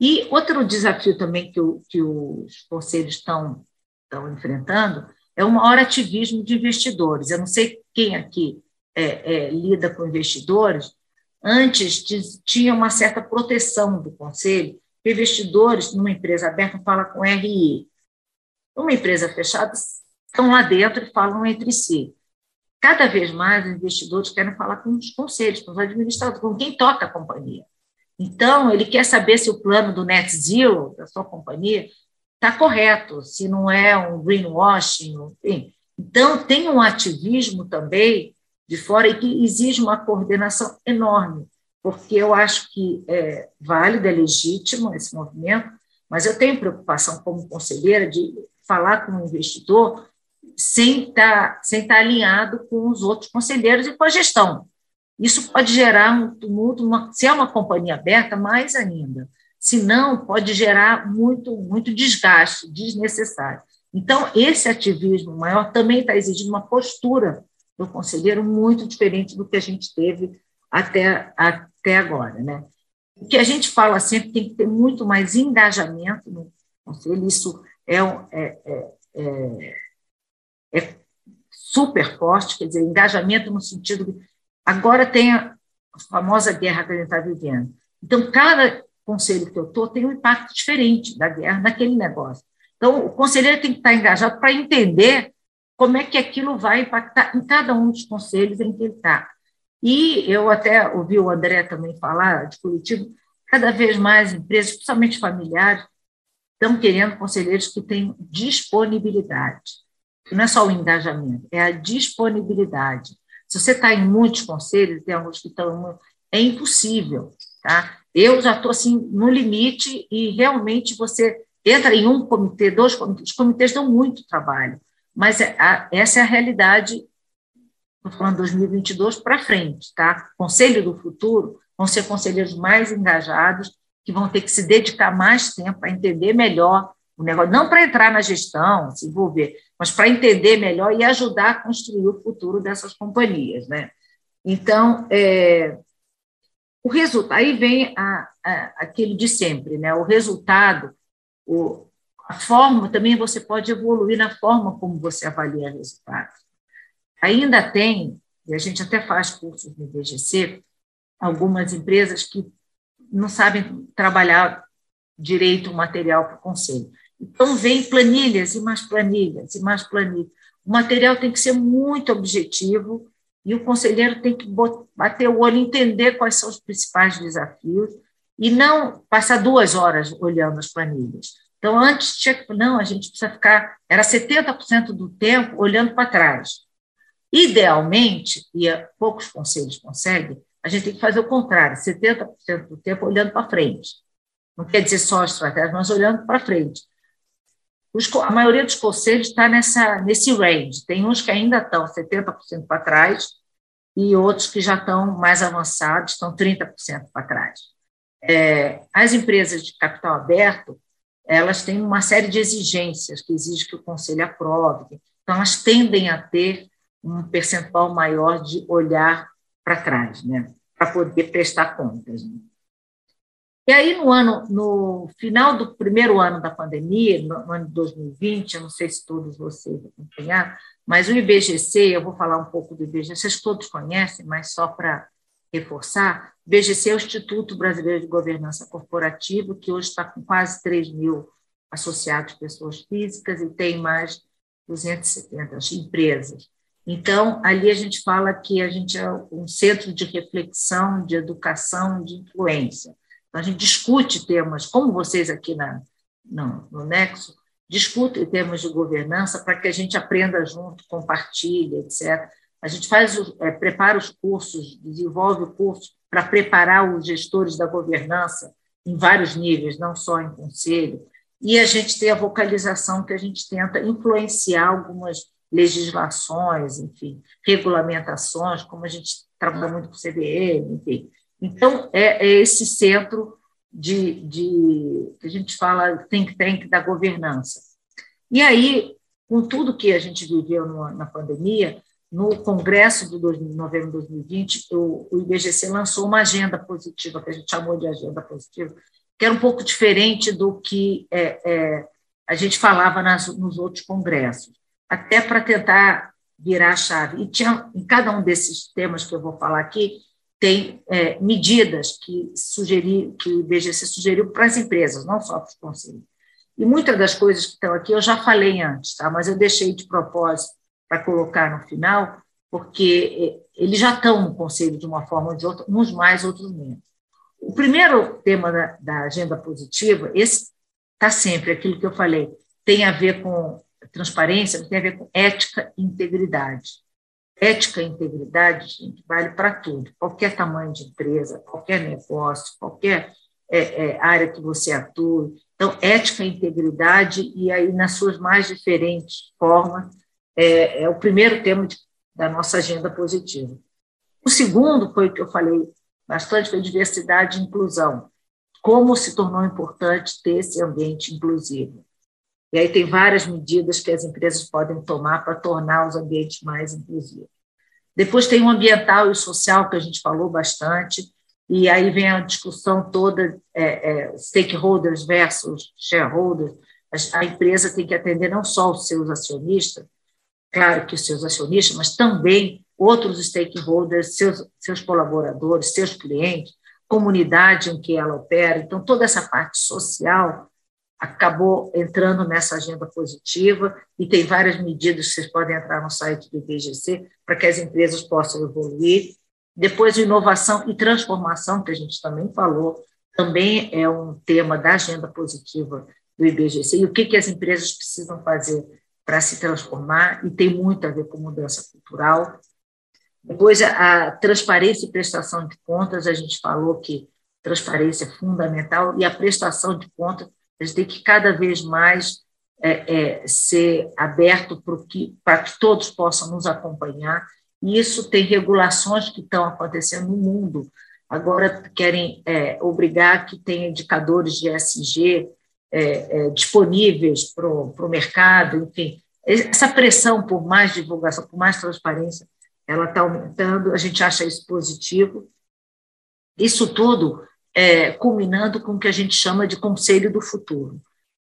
E outro desafio também que, o, que os conselhos estão, estão enfrentando é o maior ativismo de investidores. Eu não sei quem aqui é, é, lida com investidores, antes tinha uma certa proteção do conselho, investidores numa empresa aberta falam com RI. Numa empresa fechada, estão lá dentro e falam entre si. Cada vez mais os investidores querem falar com os conselhos, com os administradores, com quem toca a companhia. Então, ele quer saber se o plano do net zero da sua companhia está correto, se não é um greenwashing, enfim. Então, tem um ativismo também de fora e que exige uma coordenação enorme, porque eu acho que é válido, é legítimo esse movimento, mas eu tenho preocupação como conselheira de falar com o investidor sem estar, tá, sem estar tá alinhado com os outros conselheiros e com a gestão. Isso pode gerar um tumulto, uma, se é uma companhia aberta, mais ainda senão pode gerar muito, muito desgaste desnecessário. Então, esse ativismo maior também está exigindo uma postura do conselheiro muito diferente do que a gente teve até, até agora. Né? O que a gente fala sempre tem que ter muito mais engajamento no conselho, isso é, é, é, é, é super forte, quer dizer, engajamento no sentido de. Agora tem a famosa guerra que a gente está vivendo. Então, cada conselho que eu estou tem um impacto diferente da guerra naquele negócio. Então, o conselheiro tem que estar engajado para entender como é que aquilo vai impactar em cada um dos conselhos em que ele está. E eu até ouvi o André também falar de Curitiba, cada vez mais empresas, principalmente familiares, estão querendo conselheiros que tenham disponibilidade. Não é só o engajamento, é a disponibilidade. Se você está em muitos conselhos, tem alguns que estão. É impossível. Tá? Eu já estou assim no limite e realmente você entra em um comitê, dois comitês, os comitês dão muito trabalho, mas é essa é a realidade, estou falando 2022 para frente, tá? Conselho do futuro vão ser conselheiros mais engajados, que vão ter que se dedicar mais tempo a entender melhor o negócio, não para entrar na gestão, se envolver, mas para entender melhor e ajudar a construir o futuro dessas companhias, né? Então, é, o resultado, aí vem a, a, aquele de sempre, né? O resultado, o, a forma, também você pode evoluir na forma como você avalia resultados. Ainda tem, e a gente até faz cursos no IBGC, algumas empresas que não sabem trabalhar direito o material para o conselho. Então, vem planilhas e mais planilhas e mais planilhas. O material tem que ser muito objetivo e o conselheiro tem que bater o olho, entender quais são os principais desafios e não passar duas horas olhando as planilhas. Então, antes tinha não, a gente precisa ficar, era 70% do tempo olhando para trás. Idealmente, e poucos conselhos conseguem, a gente tem que fazer o contrário, 70% do tempo olhando para frente. Não quer dizer só estratégia, mas olhando para frente. Os, a maioria dos conselhos está nesse range. Tem uns que ainda estão 70% para trás e outros que já estão mais avançados, estão 30% para trás. É, as empresas de capital aberto, elas têm uma série de exigências que exigem que o conselho aprove. Então, elas tendem a ter um percentual maior de olhar para trás, né? para poder prestar contas. Né? E aí, no ano, no final do primeiro ano da pandemia, no ano de 2020, eu não sei se todos vocês acompanharam, mas o IBGC, eu vou falar um pouco do IBGC, vocês todos conhecem, mas só para reforçar, o IBGC é o Instituto Brasileiro de Governança Corporativa, que hoje está com quase 3 mil associados, pessoas físicas, e tem mais 270 empresas. Então, ali a gente fala que a gente é um centro de reflexão, de educação, de influência. Então, a gente discute temas, como vocês aqui na, no, no Nexo, discutem temas de governança para que a gente aprenda junto, compartilhe, etc. A gente faz, é, prepara os cursos, desenvolve o curso para preparar os gestores da governança em vários níveis, não só em conselho. E a gente tem a vocalização que a gente tenta influenciar algumas legislações, enfim, regulamentações, como a gente trabalha muito com o CDM, enfim. Então, é, é esse centro de, de, que a gente fala think tank da governança. E aí, com tudo que a gente viveu no, na pandemia, no congresso de novembro de 2020, o, o IBGC lançou uma agenda positiva, que a gente chamou de agenda positiva, que era um pouco diferente do que é, é, a gente falava nas, nos outros congressos até para tentar virar a chave. E tinha, em cada um desses temas que eu vou falar aqui, tem é, medidas que, sugeri, que o IBGC sugeriu para as empresas, não só para os conselhos. E muitas das coisas que estão aqui eu já falei antes, tá? mas eu deixei de propósito para colocar no final, porque é, eles já estão no conselho de uma forma ou de outra, uns mais, outros menos. O primeiro tema da, da agenda positiva, esse está sempre, aquilo que eu falei, tem a ver com transparência tem a ver com ética e integridade. Ética e integridade, gente, vale para tudo. Qualquer tamanho de empresa, qualquer negócio, qualquer é, é, área que você atue. Então, ética e integridade, e aí nas suas mais diferentes formas, é, é o primeiro tema de, da nossa agenda positiva. O segundo foi o que eu falei bastante, foi diversidade e inclusão. Como se tornou importante ter esse ambiente inclusivo. E aí tem várias medidas que as empresas podem tomar para tornar os ambientes mais inclusivos. Depois tem o ambiental e o social, que a gente falou bastante, e aí vem a discussão toda, é, é, stakeholders versus shareholders. A, a empresa tem que atender não só os seus acionistas, claro que os seus acionistas, mas também outros stakeholders, seus, seus colaboradores, seus clientes, comunidade em que ela opera. Então, toda essa parte social acabou entrando nessa agenda positiva e tem várias medidas que vocês podem entrar no site do IBGC para que as empresas possam evoluir. Depois, inovação e transformação, que a gente também falou, também é um tema da agenda positiva do IBGC. E o que, que as empresas precisam fazer para se transformar, e tem muito a ver com mudança cultural. Depois, a, transparência e prestação de contas, a gente falou que transparência é fundamental, e a prestação de contas a gente tem que cada vez mais é, é, ser aberto para que, que todos possam nos acompanhar. E isso tem regulações que estão acontecendo no mundo. Agora querem é, obrigar que tenha indicadores de SG é, é, disponíveis para o mercado, enfim. Essa pressão por mais divulgação, por mais transparência, ela está aumentando, a gente acha isso positivo. Isso tudo é, culminando com o que a gente chama de Conselho do Futuro.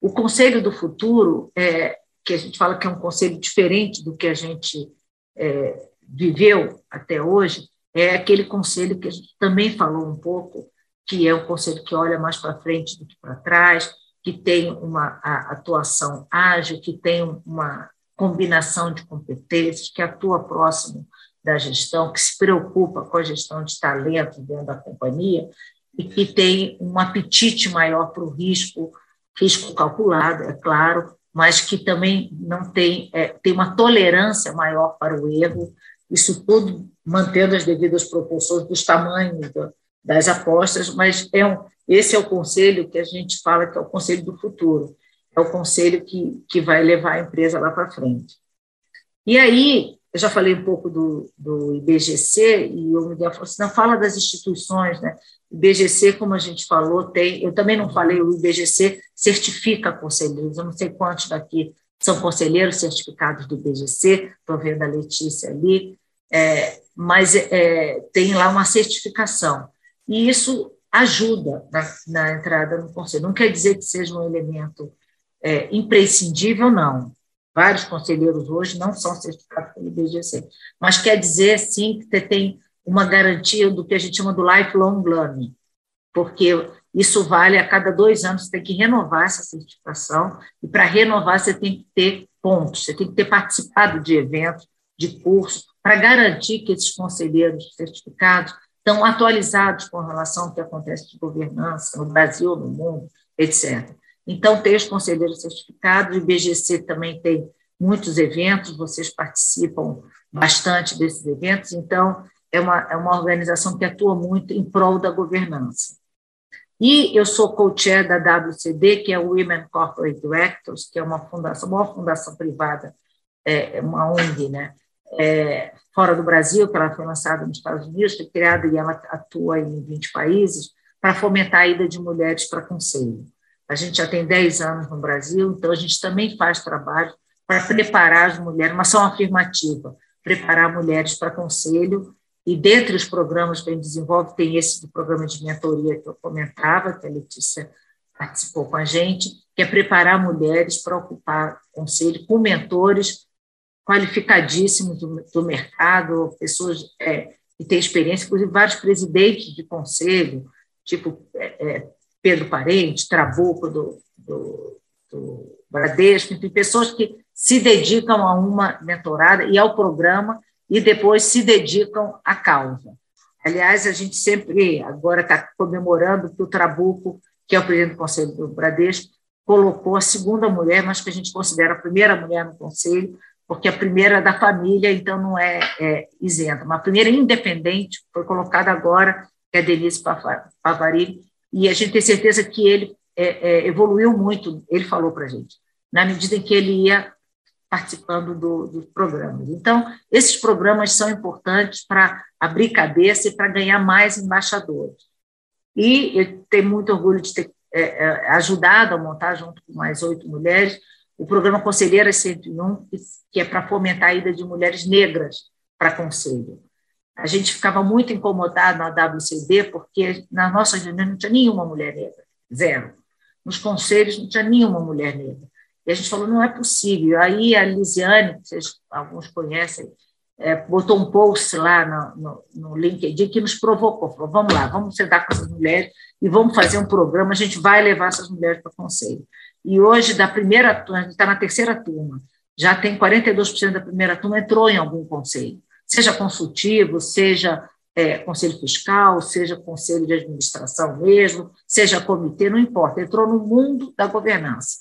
O Conselho do Futuro, é, que a gente fala que é um conselho diferente do que a gente é, viveu até hoje, é aquele conselho que a gente também falou um pouco, que é um conselho que olha mais para frente do que para trás, que tem uma atuação ágil, que tem uma combinação de competências, que atua próximo da gestão, que se preocupa com a gestão de talento dentro da companhia e que tem um apetite maior para o risco, risco calculado, é claro, mas que também não tem, é, tem uma tolerância maior para o erro, isso tudo mantendo as devidas proporções dos tamanhos das apostas, mas é um, esse é o conselho que a gente fala que é o conselho do futuro, é o conselho que, que vai levar a empresa lá para frente. E aí, eu já falei um pouco do, do IBGC, e o Miguel falou assim, não, fala das instituições, né? O IBGC, como a gente falou, tem, eu também não falei, o IBGC certifica conselheiros, eu não sei quantos daqui são conselheiros certificados do IBGC, estou vendo a Letícia ali, é, mas é, tem lá uma certificação, e isso ajuda na, na, entrada no conselho. Não quer dizer que seja um elemento é, imprescindível, não, Vários conselheiros hoje não são certificados pelo IBGC, mas quer dizer, sim, que você tem uma garantia do que a gente chama do lifelong learning, porque isso vale a cada dois anos, você tem que renovar essa certificação, e para renovar você tem que ter pontos, você tem que ter participado de eventos, de cursos, para garantir que esses conselheiros certificados estão atualizados com relação ao que acontece de governança no Brasil, no mundo, etc. Então, os conselheiros certificados, o IBGC também tem muitos eventos, vocês participam bastante desses eventos, então, é uma, é uma organização que atua muito em prol da governança. E eu sou co-chair da WCD, que é o Women Corporate Directors, que é uma fundação, uma fundação privada, é, uma ONG, né? É, fora do Brasil, que ela foi lançada nos Estados Unidos, foi criada e ela atua em 20 países, para fomentar a ida de mulheres para conselho. A gente já tem 10 anos no Brasil, então a gente também faz trabalho para preparar as mulheres, uma ação afirmativa, preparar mulheres para conselho. E dentre os programas que a gente desenvolve, tem esse do programa de mentoria que eu comentava, que a Letícia participou com a gente, que é preparar mulheres para ocupar conselho com mentores qualificadíssimos do, do mercado, pessoas é, que têm experiência, inclusive vários presidentes de conselho, tipo é, é Pedro Parente, Trabuco do, do, do Bradesco, tem pessoas que se dedicam a uma mentorada e ao programa e depois se dedicam à causa. Aliás, a gente sempre agora está comemorando que o Trabuco, que é o presidente do Conselho do Bradesco, colocou a segunda mulher, mas que a gente considera a primeira mulher no Conselho, porque a primeira é da família, então não é, é isenta. Uma primeira independente foi colocada agora, que é a Denise Pavarili, e a gente tem certeza que ele é, é, evoluiu muito, ele falou para a gente, na medida em que ele ia participando do, dos programas. Então, esses programas são importantes para abrir cabeça e para ganhar mais embaixadores. E eu tenho muito orgulho de ter é, é ajudado a montar, junto com mais oito mulheres, o programa Conselheiras 101, que é para fomentar a ida de mulheres negras para conselho. A gente ficava muito incomodado na WCD, porque na nossa reunião não tinha nenhuma mulher negra, zero. Nos conselhos não tinha nenhuma mulher negra. E a gente falou, não é possível. Aí a Lisiane, que vocês alguns conhecem, é, botou um post lá no, no, no, LinkedIn que nos provocou. Falou, vamos lá, vamos sentar com essas mulheres e vamos fazer um programa, a gente vai levar essas mulheres para o conselho. E hoje, da primeira turma, a gente está na terceira turma, já tem 42% da primeira turma entrou em algum conselho seja consultivo, seja é, conselho fiscal, seja conselho de administração mesmo, seja comitê, não importa, entrou no mundo da governança.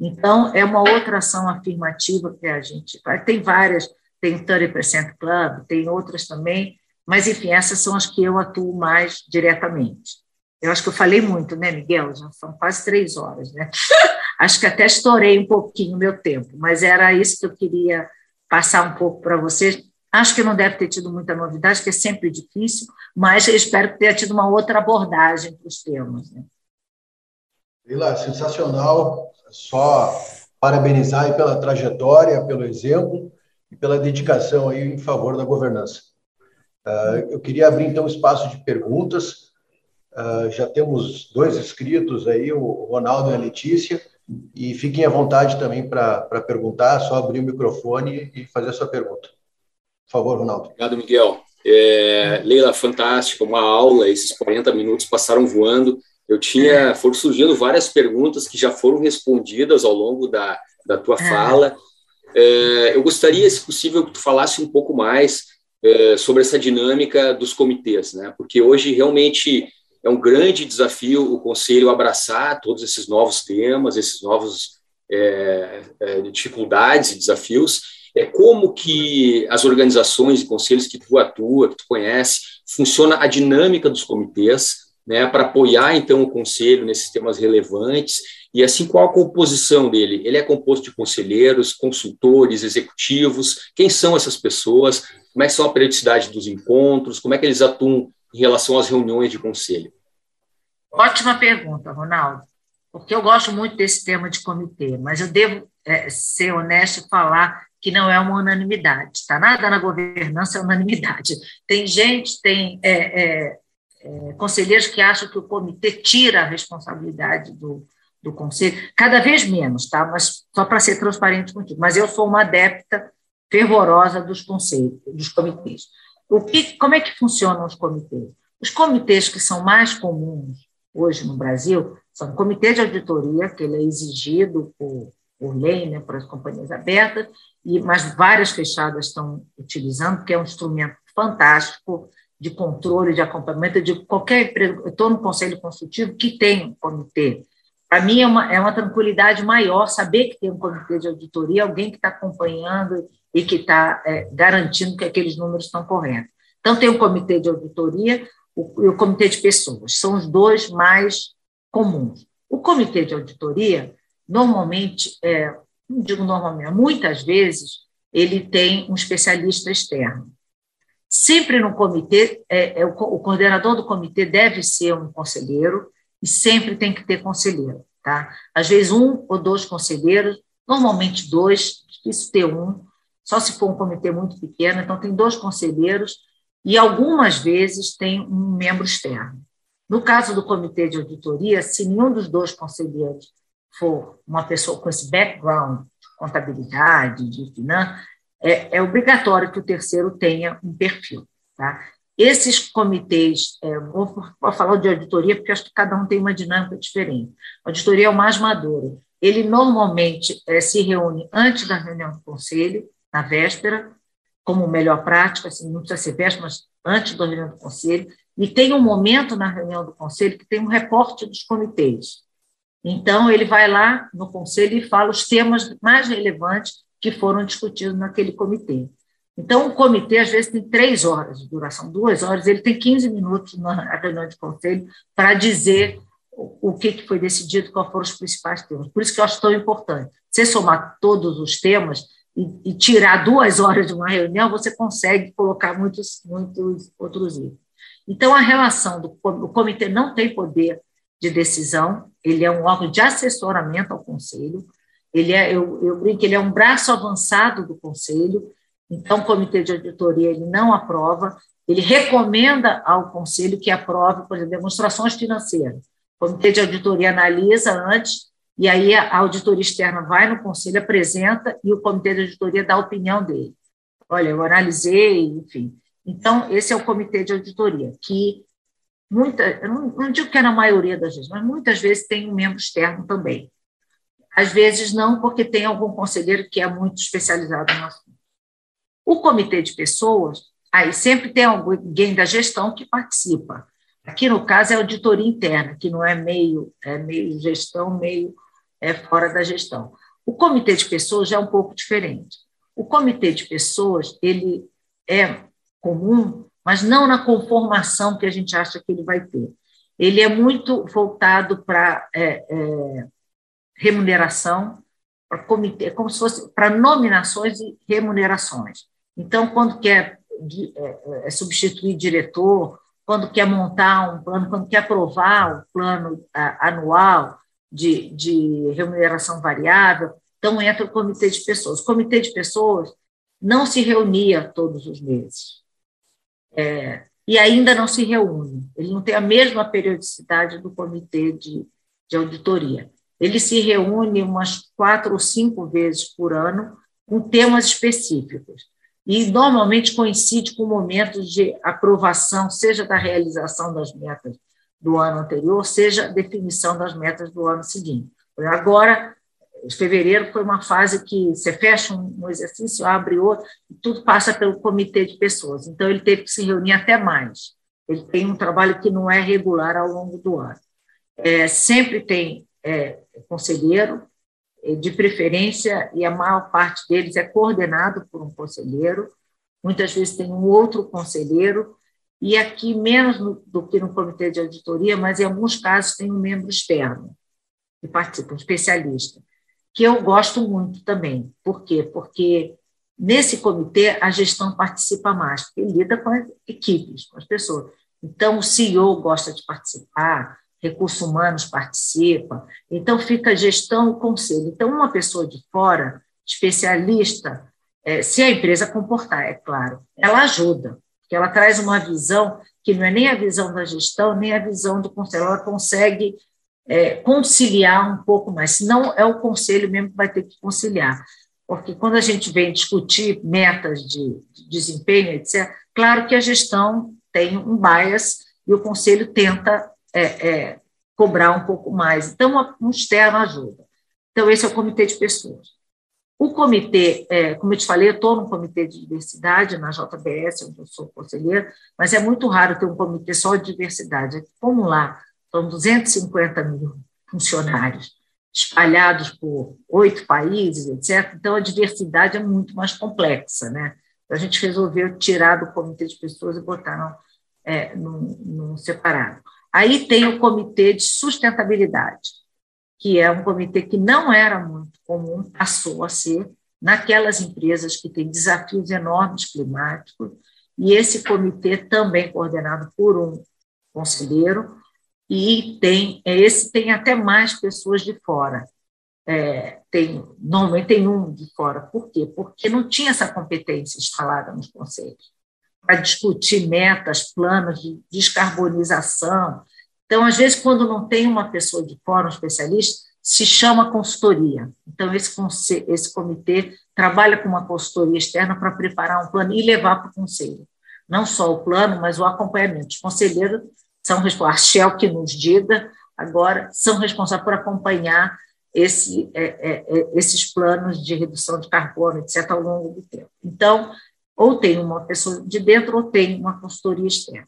Então, é uma outra ação afirmativa que a gente faz. Tem várias, tem o 30% Club, tem outras também, mas, enfim, essas são as que eu atuo mais diretamente. Eu acho que eu falei muito, né, Miguel? Já são quase três horas, né? acho que até estourei um pouquinho o meu tempo, mas era isso que eu queria passar um pouco para vocês, Acho que não deve ter tido muita novidade, que é sempre difícil, mas espero que tenha tido uma outra abordagem para os temas. Né? Leila, sensacional. Só parabenizar pela trajetória, pelo exemplo e pela dedicação aí em favor da governança. Uh, eu queria abrir então espaço de perguntas. Uh, já temos dois inscritos aí, o Ronaldo e a Letícia, e fiquem à vontade também para perguntar, só abrir o microfone e fazer a sua pergunta. Por favor, Ronaldo. Obrigado, Miguel. É, Leila, fantástico, uma aula, esses 40 minutos passaram voando. Eu tinha, foram surgindo várias perguntas que já foram respondidas ao longo da, da tua fala. É, eu gostaria, se possível, que tu falasse um pouco mais é, sobre essa dinâmica dos comitês, né? Porque hoje realmente é um grande desafio o conselho abraçar todos esses novos temas, esses novos é, é, dificuldades e desafios. É como que as organizações e conselhos que tu atua, que tu conhece, funciona a dinâmica dos comitês, né, para apoiar então o conselho nesses temas relevantes e assim qual a composição dele? Ele é composto de conselheiros, consultores, executivos. Quem são essas pessoas? Como é que são a periodicidade dos encontros? Como é que eles atuam em relação às reuniões de conselho? Ótima pergunta, Ronaldo, porque eu gosto muito desse tema de comitê, mas eu devo é, ser honesto e falar que não é uma unanimidade, tá? Nada na governança é unanimidade. Tem gente, tem é, é, é conselheiros que acham que o comitê tira a responsabilidade do, do conselho, cada vez menos, tá? Mas só para ser transparente contigo, mas eu sou uma adepta fervorosa dos conselhos, dos comitês. O que, como é que funcionam os comitês? Os comitês que são mais comuns hoje no Brasil são o comitê de auditoria, que ele é exigido por, por lei, né, para as companhias abertas, e mas várias fechadas estão utilizando, que é um instrumento fantástico de controle, de acompanhamento de qualquer empresa. Eu estou no conselho consultivo que tem um comitê para mim é uma, é uma tranquilidade maior saber que tem um comitê de auditoria, alguém que está acompanhando e que está é, garantindo que aqueles números estão corretos. Então, tem o comitê de auditoria o, e o comitê de pessoas, são os dois mais comuns. O comitê de auditoria, normalmente, é, não digo normalmente, muitas vezes, ele tem um especialista externo. Sempre no comitê, é, é o, o coordenador do comitê deve ser um conselheiro, e sempre tem que ter conselheiro, tá? Às vezes um ou dois conselheiros, normalmente dois, difícil ter um, só se for um comitê muito pequeno, então tem dois conselheiros e algumas vezes tem um membro externo. No caso do comitê de auditoria, se nenhum dos dois conselheiros for uma pessoa com esse background de contabilidade, de finanças, é, é obrigatório que o terceiro tenha um perfil. Tá? Esses comitês, é, vou, vou falar de auditoria, porque acho que cada um tem uma dinâmica diferente. A auditoria é o mais maduro. Ele normalmente é, se reúne antes da reunião do conselho, na véspera, como melhor prática, assim, não precisa ser véspera, mas antes da reunião do conselho, e tem um momento na reunião do conselho que tem um reporte dos comitês. Então, ele vai lá no conselho e fala os temas mais relevantes que foram discutidos naquele comitê. Então, o comitê, às vezes, tem três horas de duração, duas horas, ele tem 15 minutos na reunião de conselho para dizer o que foi decidido, quais foram os principais temas. Por isso que eu acho tão importante. Você somar todos os temas e, e tirar duas horas de uma reunião, você consegue colocar muitos, muitos outros itens. Então, a relação do comitê não tem poder de decisão, ele é um órgão de assessoramento ao conselho, ele é, eu, eu brinco, ele é um braço avançado do conselho, então, o comitê de auditoria ele não aprova, ele recomenda ao conselho que aprove, por exemplo, demonstrações financeiras. O comitê de auditoria analisa antes, e aí a auditoria externa vai no conselho, apresenta, e o comitê de auditoria dá a opinião dele. Olha, eu analisei, enfim. Então, esse é o comitê de auditoria, que muita, não, não digo que é na maioria das vezes, mas muitas vezes tem um membro externo também. Às vezes não, porque tem algum conselheiro que é muito especializado no assunto. O comitê de pessoas, aí sempre tem alguém da gestão que participa. Aqui, no caso, é auditoria interna, que não é meio, é meio gestão, meio é fora da gestão. O comitê de pessoas já é um pouco diferente. O comitê de pessoas, ele é comum, mas não na conformação que a gente acha que ele vai ter. Ele é muito voltado para é, é, remuneração, para comitê, como se fosse para nominações e remunerações. Então, quando quer é, é, substituir diretor, quando quer montar um plano, quando quer aprovar o um plano anual de, de remuneração variável, então entra o comitê de pessoas. O comitê de pessoas não se reunia todos os meses. É, e ainda não se reúne. Ele não tem a mesma periodicidade do comitê de, de auditoria. Ele se reúne umas quatro ou cinco vezes por ano com temas específicos e normalmente coincide com momentos de aprovação, seja da realização das metas do ano anterior, seja definição das metas do ano seguinte. Agora, fevereiro foi uma fase que você fecha um exercício, abre outro, e tudo passa pelo comitê de pessoas. Então, ele teve que se reunir até mais. Ele tem um trabalho que não é regular ao longo do ano. É, sempre tem é, conselheiro, é, de preferência, e a maior parte deles é coordenado por um conselheiro, muitas vezes tem um outro conselheiro, e aqui menos no, do que no comitê de auditoria, mas em alguns casos tem um membro externo que participa, um especialista, que eu gosto muito também. Por quê? Porque nesse comitê a gestão participa mais, porque lida com as equipes, com as pessoas. Então, o CEO gosta de participar, recursos humanos participa, então fica a gestão e conselho. Então, uma pessoa de fora, especialista, é, se a empresa comportar, é claro, ela ajuda, porque ela traz uma visão que não é nem a visão da gestão, nem a visão do conselho, ela consegue é, conciliar um pouco mais, senão é o conselho mesmo que vai ter que conciliar. Porque quando a gente vem discutir metas de, de desempenho, etc., claro que a gestão tem um bias e o conselho tenta é, é, cobrar um pouco mais. Então, um externo ajuda. Então, esse é o comitê de pessoas. O comitê, é, como eu te falei, eu estou no comitê de diversidade na JBS, onde eu sou conselheira, mas é muito raro ter um comitê só de diversidade. Como lá são 250 mil funcionários espalhados por oito países, etc. Então, a diversidade é muito mais complexa, né? Então, a gente resolveu tirar do comitê de pessoas e botar no, é, num, num separado. Aí tem o comitê de sustentabilidade, que é um comitê que não era muito comum, passou a ser naquelas empresas que têm desafios enormes climáticos, e esse comitê também coordenado por um conselheiro, e tem é, esse tem até mais pessoas de fora. É, tem normalmente tem um de fora. Por quê? Porque não tinha essa competência instalada nos conselhos para discutir metas, planos de descarbonização. Então, às vezes, quando não tem uma pessoa de fora, um especialista, se chama consultoria. Então, esse, esse comitê trabalha com uma consultoria externa para preparar um plano e levar para o conselho. Não só o plano, mas o acompanhamento. Os conselheiros são responsáveis, a Shell que nos diga, agora são responsáveis por acompanhar esse, é, é, é, esses planos de redução de carbono, etc., ao longo do tempo. Então, ou tem uma pessoa de dentro, ou tem uma consultoria externa.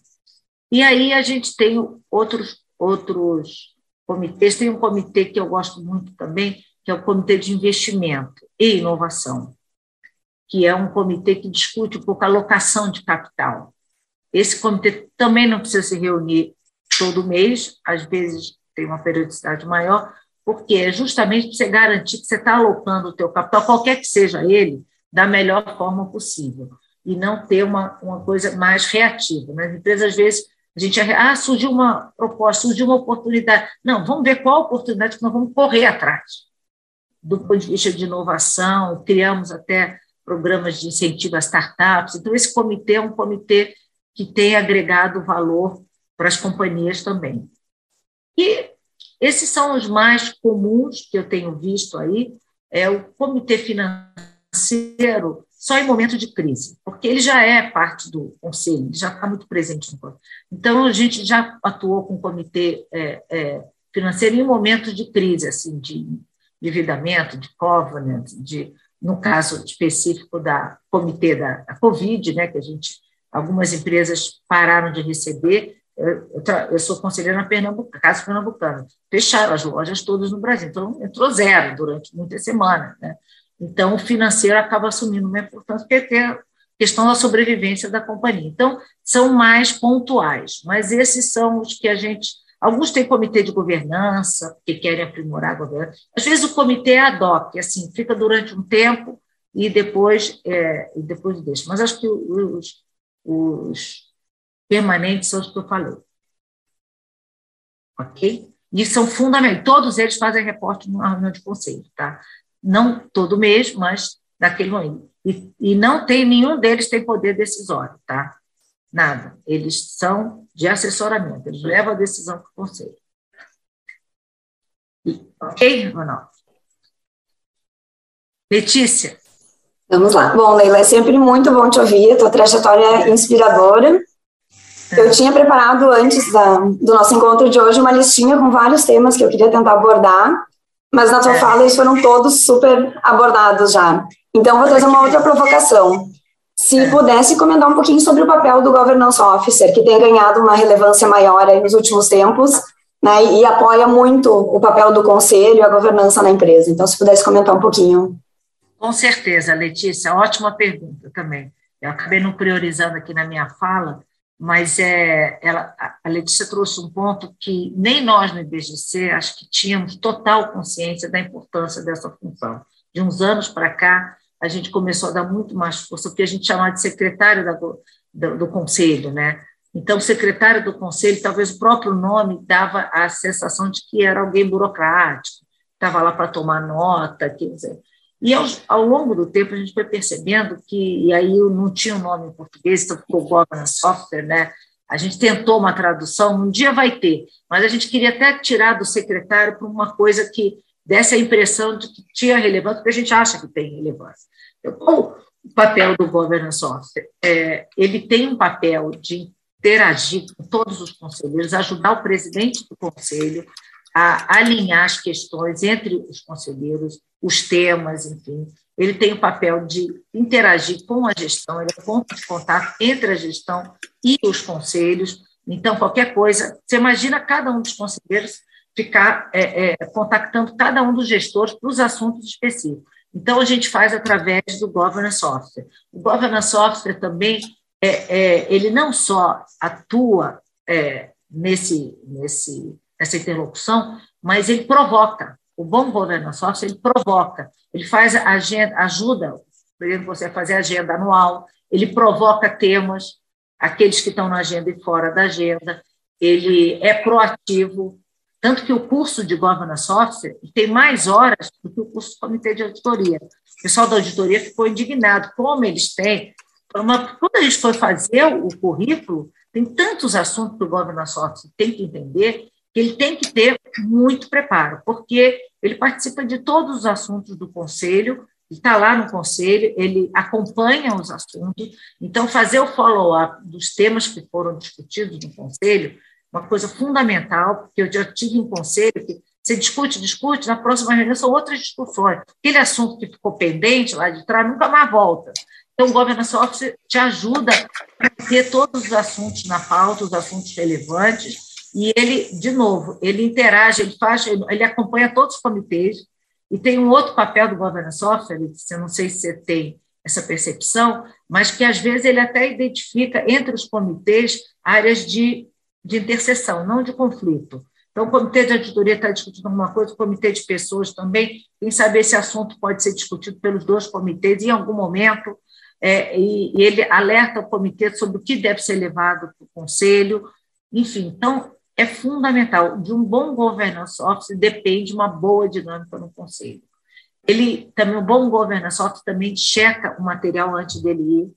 E aí a gente tem outros, outros comitês, tem um comitê que eu gosto muito também, que é o Comitê de Investimento e Inovação, que é um comitê que discute um pouco a alocação de capital. Esse comitê também não precisa se reunir todo mês, às vezes tem uma periodicidade maior, porque é justamente para você garantir que você está alocando o teu capital, qualquer que seja ele, da melhor forma possível, e não ter uma, uma coisa mais reativa. Nas empresas, às vezes, a gente, ah, surgiu uma proposta, surgiu uma oportunidade. Não, vamos ver qual oportunidade que nós vamos correr atrás. Do ponto de vista de inovação, criamos até programas de incentivo às startups. Então, esse comitê é um comitê que tem agregado valor para as companhias também. E esses são os mais comuns que eu tenho visto aí, é o comitê financeiro só em momento de crise, porque ele já é parte do conselho, já está muito presente no conselho. Então, a gente já atuou com o comitê é, é, financeiro em momentos de crise, assim, de endividamento, de covenant, de, no caso específico da comitê da Covid, né, que a gente algumas empresas pararam de receber. Eu, eu sou conselheira na Pernambuco, Casa Pernambucana, fecharam as lojas todas no Brasil, então entrou zero durante muitas semanas. Né? Então, o financeiro acaba assumindo uma importância, porque tem a questão da sobrevivência da companhia. Então, são mais pontuais, mas esses são os que a gente. Alguns têm comitê de governança, que querem aprimorar a governança. Às vezes, o comitê é ad hoc, assim, fica durante um tempo e depois, é, e depois deixa. Mas acho que os, os permanentes são os que eu falei. Ok? E são fundamentais. Todos eles fazem reporte numa reunião de conselho, tá? Não todo mês, mas daquele momento. E, e não tem, nenhum deles tem poder decisório, tá? Nada. Eles são de assessoramento, eles levam a decisão para o conselho. Ok, Ronaldo? Letícia? Vamos lá. Bom, Leila, é sempre muito bom te ouvir, a tua trajetória é inspiradora. Eu tinha preparado antes da, do nosso encontro de hoje uma listinha com vários temas que eu queria tentar abordar, mas na tua é. fala eles foram todos super abordados já. Então, vou trazer uma outra provocação. Se é. pudesse comentar um pouquinho sobre o papel do Governance Officer, que tem ganhado uma relevância maior nos últimos tempos, né, e apoia muito o papel do conselho e a governança na empresa. Então, se pudesse comentar um pouquinho. Com certeza, Letícia, ótima pergunta também. Eu acabei não priorizando aqui na minha fala, mas é, ela, a Letícia trouxe um ponto que nem nós no IBGC acho que tínhamos total consciência da importância dessa função. De uns anos para cá, a gente começou a dar muito mais força, porque a gente chamava de secretário da, do, do conselho, né? Então, secretário do conselho, talvez o próprio nome dava a sensação de que era alguém burocrático, estava lá para tomar nota, quer dizer. E ao, ao, longo do tempo a gente foi percebendo que, e aí não tinha um nome em português, então ficou governance software, né? A gente tentou uma tradução, um dia vai ter, mas a gente queria até tirar do secretário para uma coisa que desse a impressão de que tinha relevância, porque a gente acha que tem relevância. Então, o papel do governance software? É, ele tem um papel de interagir com todos os conselheiros, ajudar o presidente do conselho a alinhar as questões entre os conselheiros, os temas, enfim. Ele tem o papel de interagir com a gestão, ele é ponto de contato entre a gestão e os conselhos. Então, qualquer coisa, você imagina cada um dos conselheiros ficar é, é, contactando cada um dos gestores para os assuntos específicos. Então, a gente faz através do Governance Software. O Governance Software também, é, é ele não só atua é, nesse, nesse, nessa interlocução, mas ele provoca. O bom Governance Software, ele provoca. Ele faz agenda, ajuda, por exemplo, você a fazer agenda anual, ele provoca temas, aqueles que estão na agenda e fora da agenda, ele é proativo, tanto que o curso de Governance Software tem mais horas do que o curso do Comitê de Auditoria. O pessoal da auditoria ficou indignado, como eles têm. Quando a gente foi fazer o currículo, tem tantos assuntos que o Governance Software tem que entender ele tem que ter muito preparo, porque ele participa de todos os assuntos do conselho, está lá no conselho, ele acompanha os assuntos, então fazer o follow-up dos temas que foram discutidos no conselho uma coisa fundamental, porque eu já tive um conselho que você discute, discute, na próxima reunião são outras discussões. Aquele assunto que ficou pendente lá de trás nunca mais volta. Então, o Governance Office te ajuda a ter todos os assuntos na pauta, os assuntos relevantes, e ele, de novo, ele interage, ele faz, ele acompanha todos os comitês, e tem um outro papel do Governance Office, eu não sei se você tem essa percepção, mas que às vezes ele até identifica entre os comitês áreas de de interseção, não de conflito. Então, o comitê de auditoria está discutindo alguma coisa, o comitê de pessoas também, quem sabe esse assunto pode ser discutido pelos dois comitês em algum momento, é, e, e, ele alerta o comitê sobre o que deve ser levado para o conselho, enfim. Então, é fundamental. De um bom governance office depende uma boa dinâmica no conselho. Ele também, um bom governance office também checa o material antes dele ir,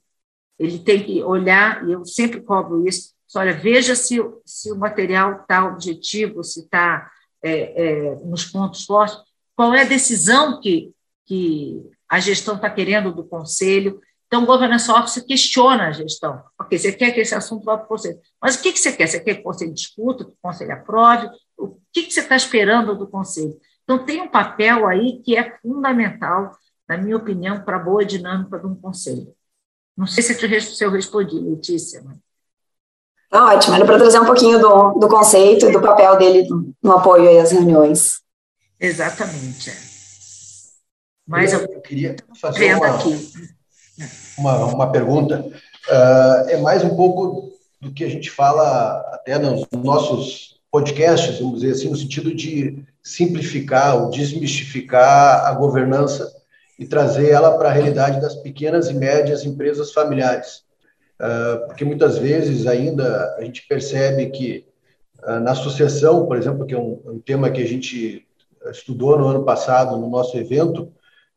ele tem que olhar, e eu sempre cobro isso, olha, veja se, se o material está objetivo, se está é, é, nos pontos fortes, qual é a decisão que, que a gestão está querendo do conselho. Então, o governance office questiona a gestão. Ok, você quer que esse assunto vá para o conselho, mas o que, que você quer? Você quer que o conselho discuta, que o conselho aprove? O que, que você está esperando do conselho? Então, tem um papel aí que é fundamental, na minha opinião, para a boa dinâmica de um conselho. Não sei se eu respondi, Letícia. Mas... Tá ótimo, era para trazer um pouquinho do, do conceito e do papel dele no apoio às reuniões. Exatamente. É. Mas eu, eu queria fazer uma, uma, uma, pergunta. Uh, é mais um pouco do que a gente fala até nos nossos podcasts, vamos dizer assim, no sentido de simplificar ou desmistificar a governança e trazer ela para a realidade das pequenas e médias empresas familiares. Ah, porque muitas vezes ainda a gente percebe que ah, na sucessão, por exemplo, que é um, um, tema que a gente estudou no ano passado no nosso evento,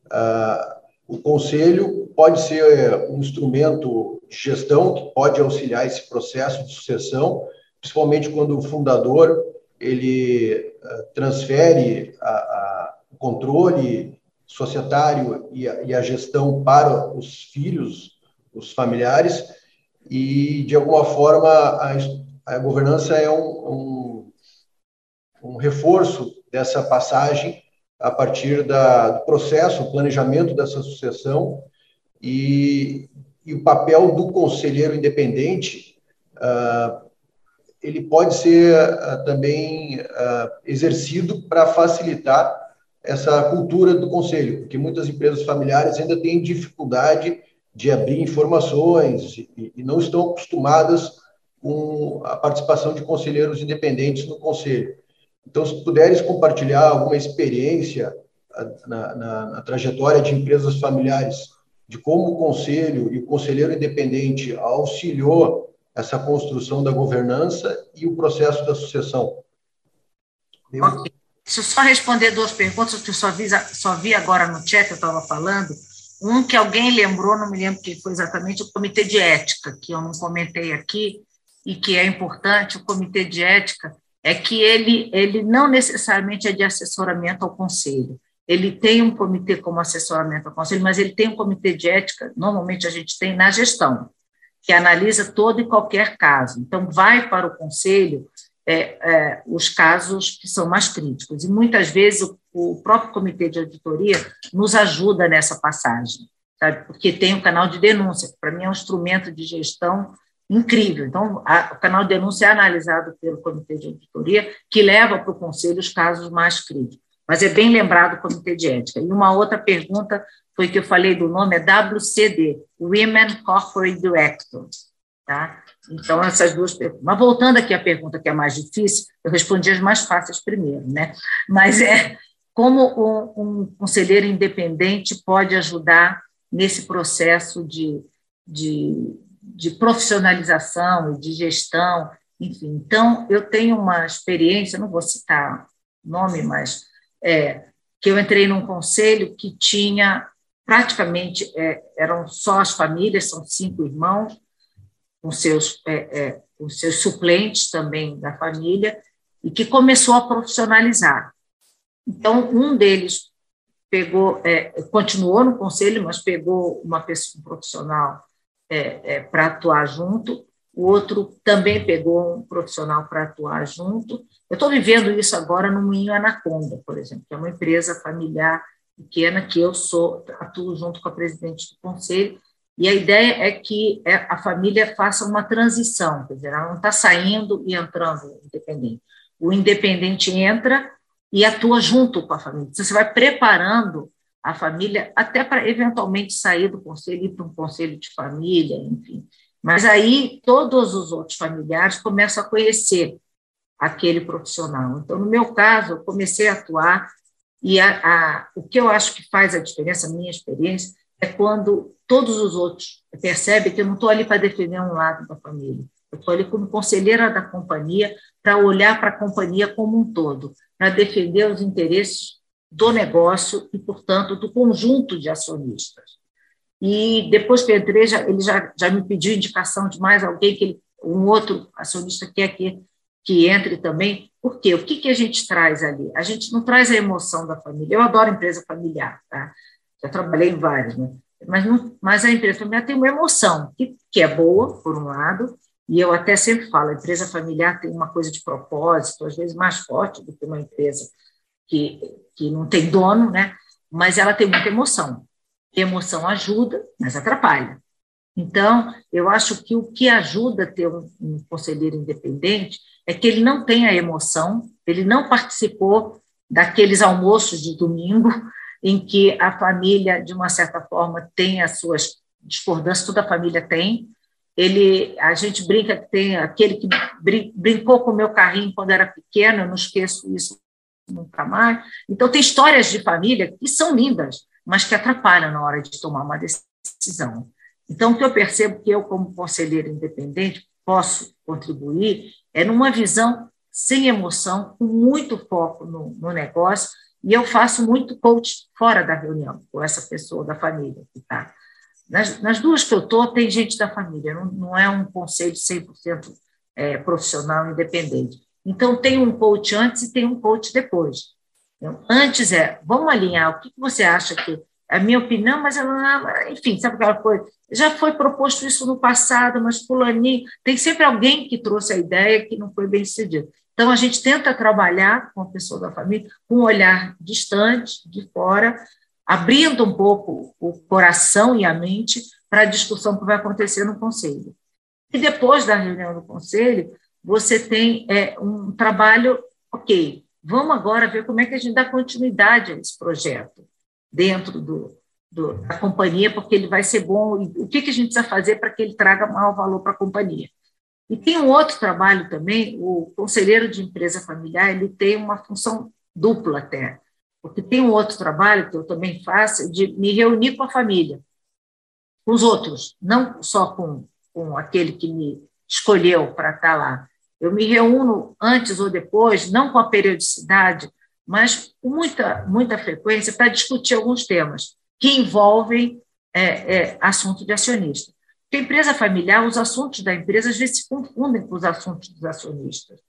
uh, o conselho pode ser um instrumento de gestão que pode auxiliar esse processo de sucessão, principalmente quando o fundador ele uh, transfere a, a, o controle societário e a, e a gestão para os filhos, os familiares, e, de alguma forma, a, a governança é um, um, um, reforço dessa passagem a partir da, do processo, o planejamento dessa sucessão e, e o papel do conselheiro independente, uh, ele pode ser uh, também uh, exercido para facilitar essa cultura do conselho, porque muitas empresas familiares ainda têm dificuldade de abrir informações e, e não estão acostumadas com a participação de conselheiros independentes no conselho. Então, se puderes compartilhar alguma experiência na, na, na trajetória de empresas familiares, de como o conselho e o conselheiro independente auxiliou essa construção da governança e o processo da sucessão. Okay. Deixa eu só responder duas perguntas que eu só vi, só vi agora no chat, eu estava falando. Um que alguém lembrou, não me lembro que foi exatamente, o Comitê de Ética, que eu não comentei aqui, e que é importante, o Comitê de Ética, é que ele, ele não necessariamente é de assessoramento ao Conselho. Ele tem um comitê como assessoramento ao Conselho, mas ele tem um comitê de ética, normalmente a gente tem na gestão, que analisa todo e qualquer caso. Então, vai para o Conselho é, é, os casos que são mais críticos. E muitas vezes o, o próprio comitê de auditoria nos ajuda nessa passagem, sabe? porque tem um canal de denúncia, que para mim é um instrumento de gestão incrível. Então, a, o canal de denúncia é analisado pelo comitê de auditoria, que leva para o conselho os casos mais críticos. Mas é bem lembrado o comitê de ética. E uma outra pergunta foi que eu falei do nome, é WCD, Women Corporate Directors. Tá? Então, essas duas perguntas. Mas voltando aqui à pergunta que é mais difícil, eu respondi as mais fáceis primeiro, né? Mas é como um, um conselheiro independente pode ajudar nesse processo de, de, de profissionalização e de gestão, enfim. Então, eu tenho uma experiência, não vou citar nome, mas é, que eu entrei num conselho que tinha praticamente, é, eram só as famílias, são cinco irmãos, com seus, é, é, com seus suplentes também da família, e que começou a profissionalizar. Então, um deles pegou, é, continuou no conselho, mas pegou uma pessoa um profissional é, é, para atuar junto, o outro também pegou um profissional para atuar junto. Eu estou vivendo isso agora no Moinho Anaconda, por exemplo, que é uma empresa familiar pequena que eu sou atuo junto com a presidente do conselho e a ideia é que é, a família faça uma transição, quer dizer, ela não está saindo e entrando independente. O independente entra e atua junto com a família. Então, você vai preparando a família até para eventualmente sair do conselho, ir para um conselho de família, enfim. Mas aí todos os outros familiares começam a conhecer aquele profissional. Então, no meu caso, eu comecei a atuar e a, a, o que eu acho que faz a diferença, a minha experiência, é quando todos os outros percebem que eu não estou ali para defender um lado da família. Eu estou ali como conselheira da companhia para olhar para a companhia como um todo, para defender os interesses do negócio e, portanto, do conjunto de acionistas. E depois que eu entrei, já, ele já, já me pediu indicação de mais alguém, que ele, um outro acionista quer que, que entre também. Por quê? O que, que a gente traz ali? A gente não traz a emoção da família. Eu adoro empresa familiar, tá? já trabalhei em vários, né? mas, não, mas a empresa familiar tem uma emoção, que, que é boa, por um lado, e eu até sempre falo, a empresa familiar tem uma coisa de propósito, às vezes mais forte do que uma empresa que, que não tem dono, né? mas ela tem muita emoção. emoção ajuda, mas atrapalha. Então, eu acho que o que ajuda a ter um, um conselheiro independente é que ele não tem a emoção, ele não participou daqueles almoços de domingo, em que a família, de uma certa forma, tem as suas discordâncias, toda a família tem. Ele, a gente brinca que tem aquele que brincou com o meu carrinho quando era pequeno, eu não esqueço isso nunca mais. Então, tem histórias de família que são lindas, mas que atrapalham na hora de tomar uma decisão. Então, o que eu percebo que eu, como conselheira independente, posso contribuir é numa visão sem emoção, com muito foco no, no negócio, e eu faço muito coach fora da reunião, com essa pessoa da família que está. Nas, nas, duas que eu estou, tem gente da família, não, não é um conselho 100% é, profissional independente. Então, tem um coach antes e tem um coach depois. Então, antes é, vamos alinhar, o que você acha que é a minha opinião, mas ela, enfim, sabe aquela coisa? Já foi proposto isso no passado, mas fulaninho, tem sempre alguém que trouxe a ideia que não foi bem sucedido. Então, a gente tenta trabalhar com a pessoa da família com um olhar distante, de fora, abrindo um pouco o coração e a mente para a discussão que vai acontecer no conselho. E depois da reunião do conselho, você tem é, um trabalho, ok, vamos agora ver como é que a gente dá continuidade a esse projeto dentro do, do, da companhia, porque ele vai ser bom, o que, que a gente precisa fazer para que ele traga maior valor para a companhia. E tem um outro trabalho também, o conselheiro de empresa familiar, ele tem uma função dupla até, porque tem um outro trabalho que eu também faço, de me reunir com a família, com os outros, não só com, com aquele que me escolheu para estar lá. Eu me reúno antes ou depois, não com a periodicidade, mas com muita, muita frequência para discutir alguns temas que envolvem é, é, assunto de acionista. Porque a empresa familiar, os assuntos da empresa às vezes se confundem com os assuntos dos acionistas.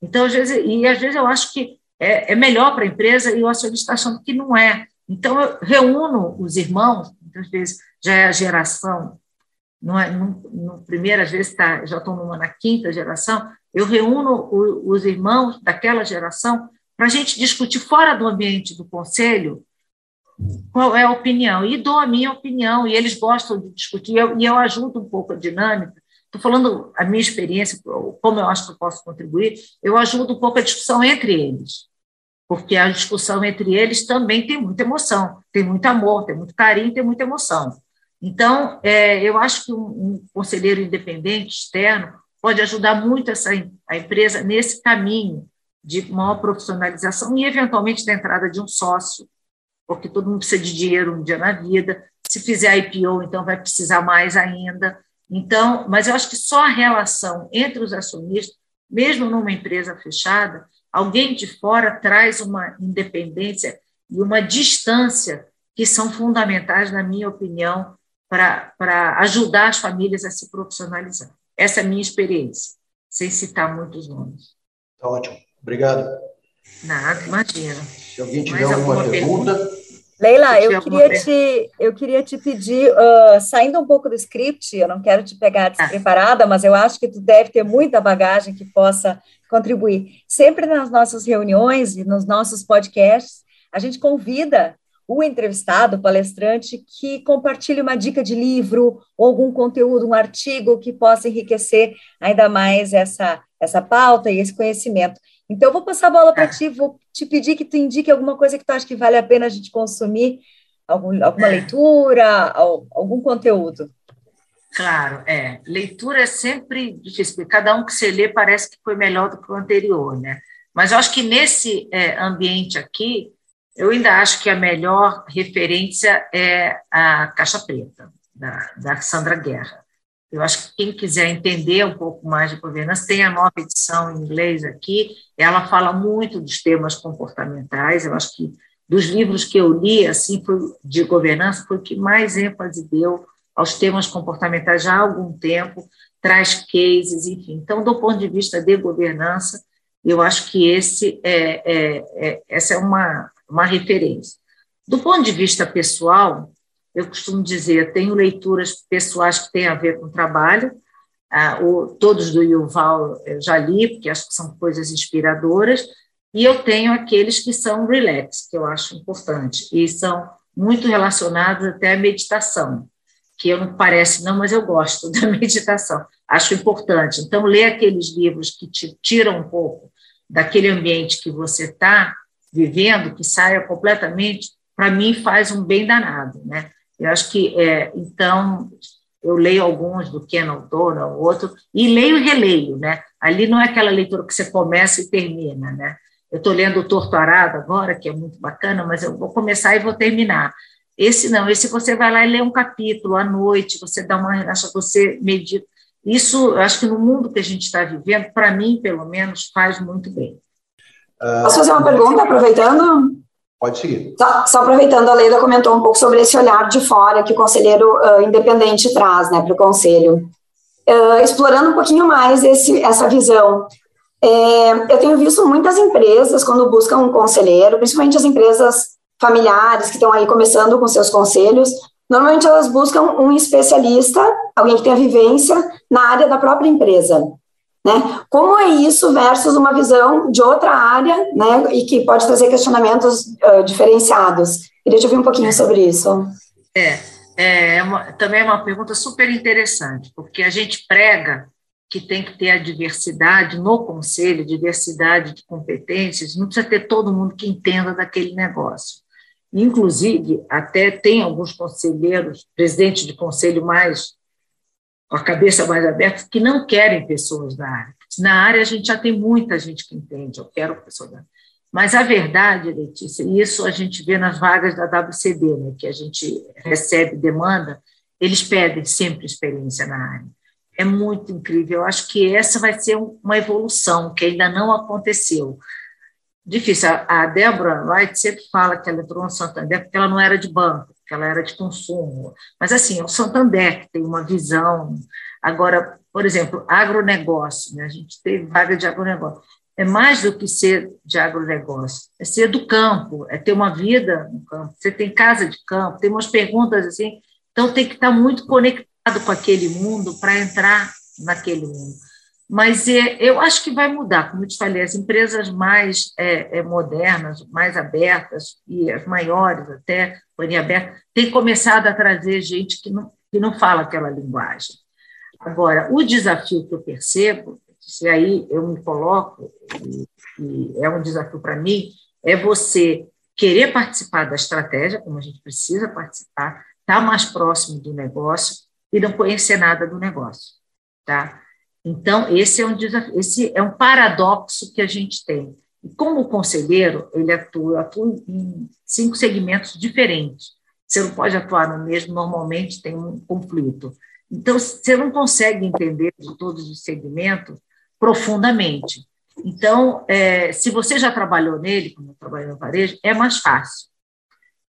Então, às vezes, e às vezes eu acho que é, é melhor para a empresa e o acionista está achando que não é. Então, eu reúno os irmãos, muitas vezes já é a geração, não é, no, no primeira, vezes tá, já estão numa na quinta geração, eu reúno os irmãos daquela geração para a gente discutir fora do ambiente do conselho qual é a opinião, e dou a minha opinião, e eles gostam de discutir, e eu, e eu ajudo um pouco a dinâmica. Estou falando a minha experiência, como eu acho que eu posso contribuir, eu ajudo um pouco a discussão entre eles, porque a discussão entre eles também tem muita emoção, tem muito amor, tem muito carinho, tem muita emoção. Então, é, eu acho que um, um, conselheiro independente, externo, pode ajudar muito essa, a empresa nesse caminho de maior profissionalização e, eventualmente, da entrada de um sócio porque todo mundo precisa de dinheiro um dia na vida. Se fizer IPO, então vai precisar mais ainda. Então, mas eu acho que só a relação entre os acionistas, mesmo numa empresa fechada, alguém de fora traz uma independência e uma distância que são fundamentais, na minha opinião, para ajudar as famílias a se profissionalizar. Essa é a minha experiência, sem citar muitos nomes. Tá ótimo. Obrigado. Nada, imagina. Se alguém tiver Mais alguma, alguma pergunta, pergunta Leila, eu queria, te, eu queria te pedir, uh, saindo um pouco do script, eu não quero te pegar tá. despreparada, mas eu acho que tu deve ter muita bagagem que possa contribuir. Sempre nas nossas reuniões e nos nossos podcasts, a gente convida o entrevistado, o palestrante, que compartilhe uma dica de livro ou algum conteúdo, um artigo que possa enriquecer ainda mais essa, essa pauta e esse conhecimento. Então, eu vou passar a bola para ti, vou te pedir que tu indique alguma coisa que tu acha que vale a pena a gente consumir, algum, alguma leitura, algum conteúdo. Claro, é. Leitura é sempre difícil, cada um que você lê parece que foi melhor do que o anterior, né? Mas eu acho que nesse é, ambiente aqui, eu ainda acho que a melhor referência é a Caixa Preta, da, da Sandra Guerra. Eu acho que quem quiser entender um pouco mais de governança, tem a nova edição em inglês aqui, ela fala muito dos temas comportamentais, eu acho que dos livros que eu li, assim, de governança, foi o que mais ênfase deu aos temas comportamentais já há algum tempo, traz cases, enfim. Então, do ponto de vista de governança, eu acho que esse é, é, é, essa é uma, uma referência. Do ponto de vista pessoal, eu costumo dizer, tenho leituras pessoais que têm a ver com trabalho, ah, o, todos do Yuval eu já li, porque acho que são coisas inspiradoras, e eu tenho aqueles que são relax, que eu acho importante, e são muito relacionados até à meditação, que eu não parece não, mas eu gosto da meditação, acho importante. Então, ler aqueles livros que te tiram um pouco daquele ambiente que você está vivendo, que saia completamente, para mim faz um bem danado, né? Eu acho que, é, então, eu leio alguns do Ken Autora, o outro, e leio e releio, né? Ali não é aquela leitura que você começa e termina, né? Eu estou lendo o Torto Arado agora, que é muito bacana, mas eu vou começar e vou terminar. Esse não, esse você vai lá e lê um capítulo à noite, você dá uma relaxa, você medita. Isso, eu acho que no mundo que a gente está vivendo, para mim, pelo menos, faz muito bem. Posso fazer uma pergunta, aproveitando? Pode seguir. Só, só, aproveitando, a Leila comentou um pouco sobre esse olhar de fora que o conselheiro uh, independente traz né, para o conselho. Uh, explorando um pouquinho mais esse, essa visão, é, eu tenho visto muitas empresas, quando buscam um conselheiro, principalmente as empresas familiares que estão aí começando com seus conselhos, normalmente elas buscam um especialista, alguém que tenha vivência na área da própria empresa. Né? Como é isso versus uma visão de outra área, né, e que pode trazer questionamentos uh, diferenciados? Queria te ouvir um pouquinho sobre isso. É, é uma, também é uma pergunta super interessante, porque a gente prega que tem que ter a diversidade no conselho, diversidade de competências, não precisa ter todo mundo que entenda daquele negócio. Inclusive, até tem alguns conselheiros, presidentes de conselho mais a cabeça mais aberta, que não querem pessoas da área. Na área a gente já tem muita gente que entende, eu quero pessoas da área. Mas a verdade, Letícia, e isso a gente vê nas vagas da WCD, né, que a gente recebe demanda, eles pedem sempre experiência na área. É muito incrível. Eu acho que essa vai ser uma evolução que ainda não aconteceu. Difícil. A Débora Wright sempre fala que ela entrou no Santander porque ela não era de banco que ela era de consumo. Mas, assim, o Santander tem uma visão. Agora, por exemplo, agronegócio, né? a gente teve vaga de agronegócio. É mais do que ser de agronegócio, é ser do campo, é ter uma vida no campo. Você tem casa de campo, tem umas perguntas assim, então tem que estar muito conectado com aquele mundo para entrar naquele mundo. Mas é, eu acho que vai mudar, como eu te falei, as empresas mais é, é, modernas, mais abertas, e as maiores até, companhia aberta, têm começado a trazer gente que não, que não fala aquela linguagem. Agora, o desafio que eu percebo, se aí eu me coloco, e, e é um desafio para mim, é você querer participar da estratégia, como a gente precisa participar, estar tá mais próximo do negócio e não conhecer nada do negócio, tá? Então, esse é um desafio, esse é um paradoxo que a gente tem. Como conselheiro, ele atua, atua em cinco segmentos diferentes. Você não pode atuar no mesmo, normalmente tem um conflito. Então, você não consegue entender de todos os segmentos profundamente. Então, é, se você já trabalhou nele, como eu trabalhei no varejo, é mais fácil.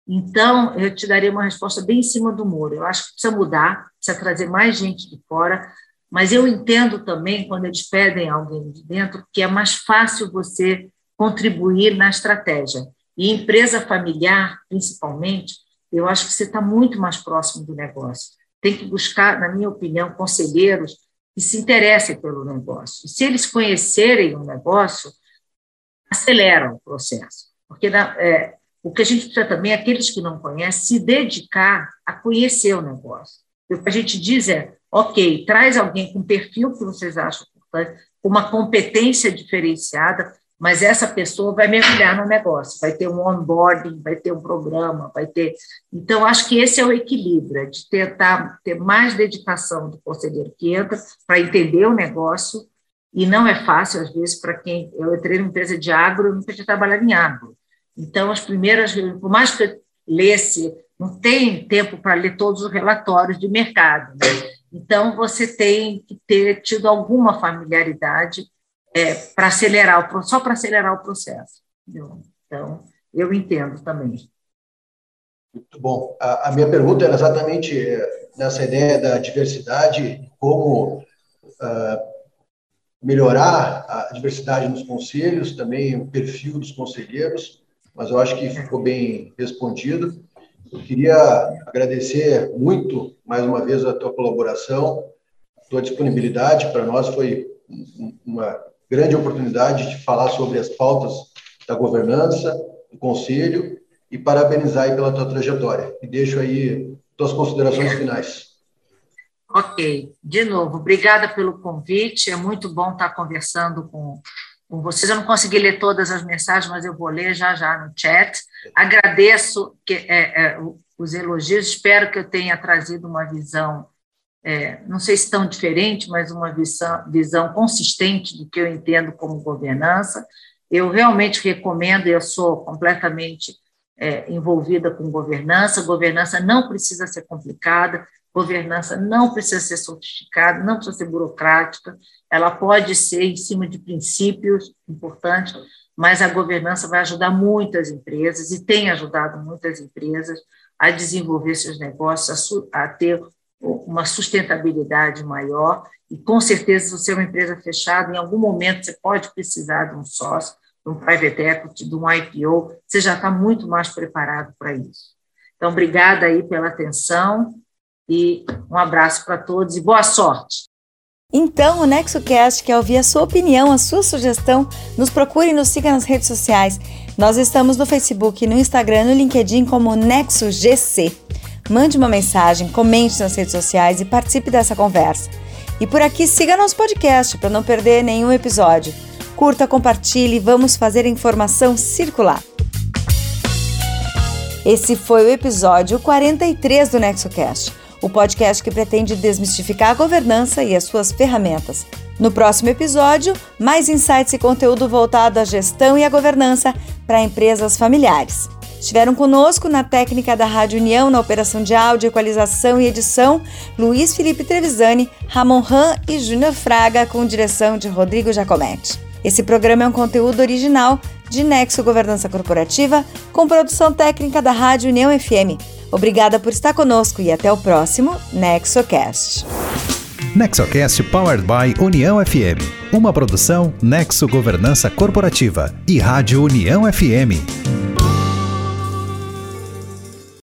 Então, eu te daria uma resposta bem em cima do muro. Eu acho que precisa mudar, precisa trazer mais gente de fora, mas eu entendo também, quando eles pedem alguém de dentro, que é mais fácil você contribuir na estratégia. E empresa familiar, principalmente, eu acho que você está muito mais próximo do negócio. Tem que buscar, na minha opinião, conselheiros que se interessem pelo negócio. E se eles conhecerem o negócio, aceleram o processo. Porque na, é, o que a gente precisa também é aqueles que não conhecem se dedicar a conhecer o negócio. E o que a gente diz é, ok, traz alguém com perfil que vocês acham importante, uma competência diferenciada, mas essa pessoa vai mergulhar no negócio, vai ter um onboarding, vai ter um programa, vai ter. Então, acho que esse é o equilíbrio, é de tentar ter mais dedicação do conselheiro que entra para entender o negócio, e não é fácil, às vezes, para quem. Eu entrei numa empresa de agro, eu nunca tinha trabalhado em agro. Então, as primeiras, por mais que eu lesse, não tem tempo para ler todos os relatórios de mercado. Né? Então, você tem que ter tido alguma familiaridade é, para acelerar, o, só para acelerar o processo. Entendeu? Então, eu entendo também. Muito bom. A, a, minha pergunta era exatamente é, nessa ideia da diversidade, como uh, melhorar a diversidade nos conselhos, também o perfil dos conselheiros, mas eu acho que ficou bem respondido. Eu queria agradecer muito, mais uma vez, a tua colaboração, a tua disponibilidade. Para nós foi uma grande oportunidade de falar sobre as pautas da governança, do Conselho, e parabenizar pela tua trajetória. E deixo aí tuas considerações finais. Ok. De novo, obrigada pelo convite. É muito bom estar conversando com, com vocês. Eu não consegui ler todas as mensagens, mas eu vou ler já já no chat. Agradeço que, é, é, os elogios, espero que eu tenha trazido uma visão, é, não sei se tão diferente, mas uma visão, visão consistente do que eu entendo como governança. Eu realmente recomendo, eu sou completamente é, envolvida com governança. Governança não precisa ser complicada, governança não precisa ser sofisticada, não precisa ser burocrática, ela pode ser em cima de princípios importantes, mas a governança vai ajudar muitas empresas e tem ajudado muitas empresas a desenvolver seus negócios, a, a ter uma sustentabilidade maior e com certeza se você é uma empresa fechada, em algum momento você pode precisar de um sócio, de um private equity, de um IPO, você já está muito mais preparado para isso. Então, obrigada aí pela atenção e um abraço para todos e boa sorte. Então, o NexoCast quer ouvir a sua opinião, a sua sugestão. Nos procure e nos siga nas redes sociais. Nós estamos no Facebook, no Instagram, no LinkedIn como NexoGC. Mande uma mensagem, comente nas redes sociais e participe dessa conversa. E por aqui, siga nosso podcast para não perder nenhum episódio. Curta, compartilhe e vamos fazer a informação circular. Esse foi o episódio 43 do NexoCast o podcast que pretende desmistificar a governança e as suas ferramentas. No próximo episódio, mais insights e conteúdo voltado à gestão e à governança para empresas familiares. Estiveram conosco na técnica da Rádio União, na operação de áudio, equalização e edição, Luiz Felipe Trevisani, Ramon Ram e Júnior Fraga, com direção de Rodrigo Giacometti. Esse programa é um conteúdo original de Nexo Governança Corporativa, com produção técnica da Rádio União FM. Obrigada por estar conosco e até o próximo NexoCast. NexoCast Powered by União FM. Uma produção Nexo Governança Corporativa e Rádio União FM.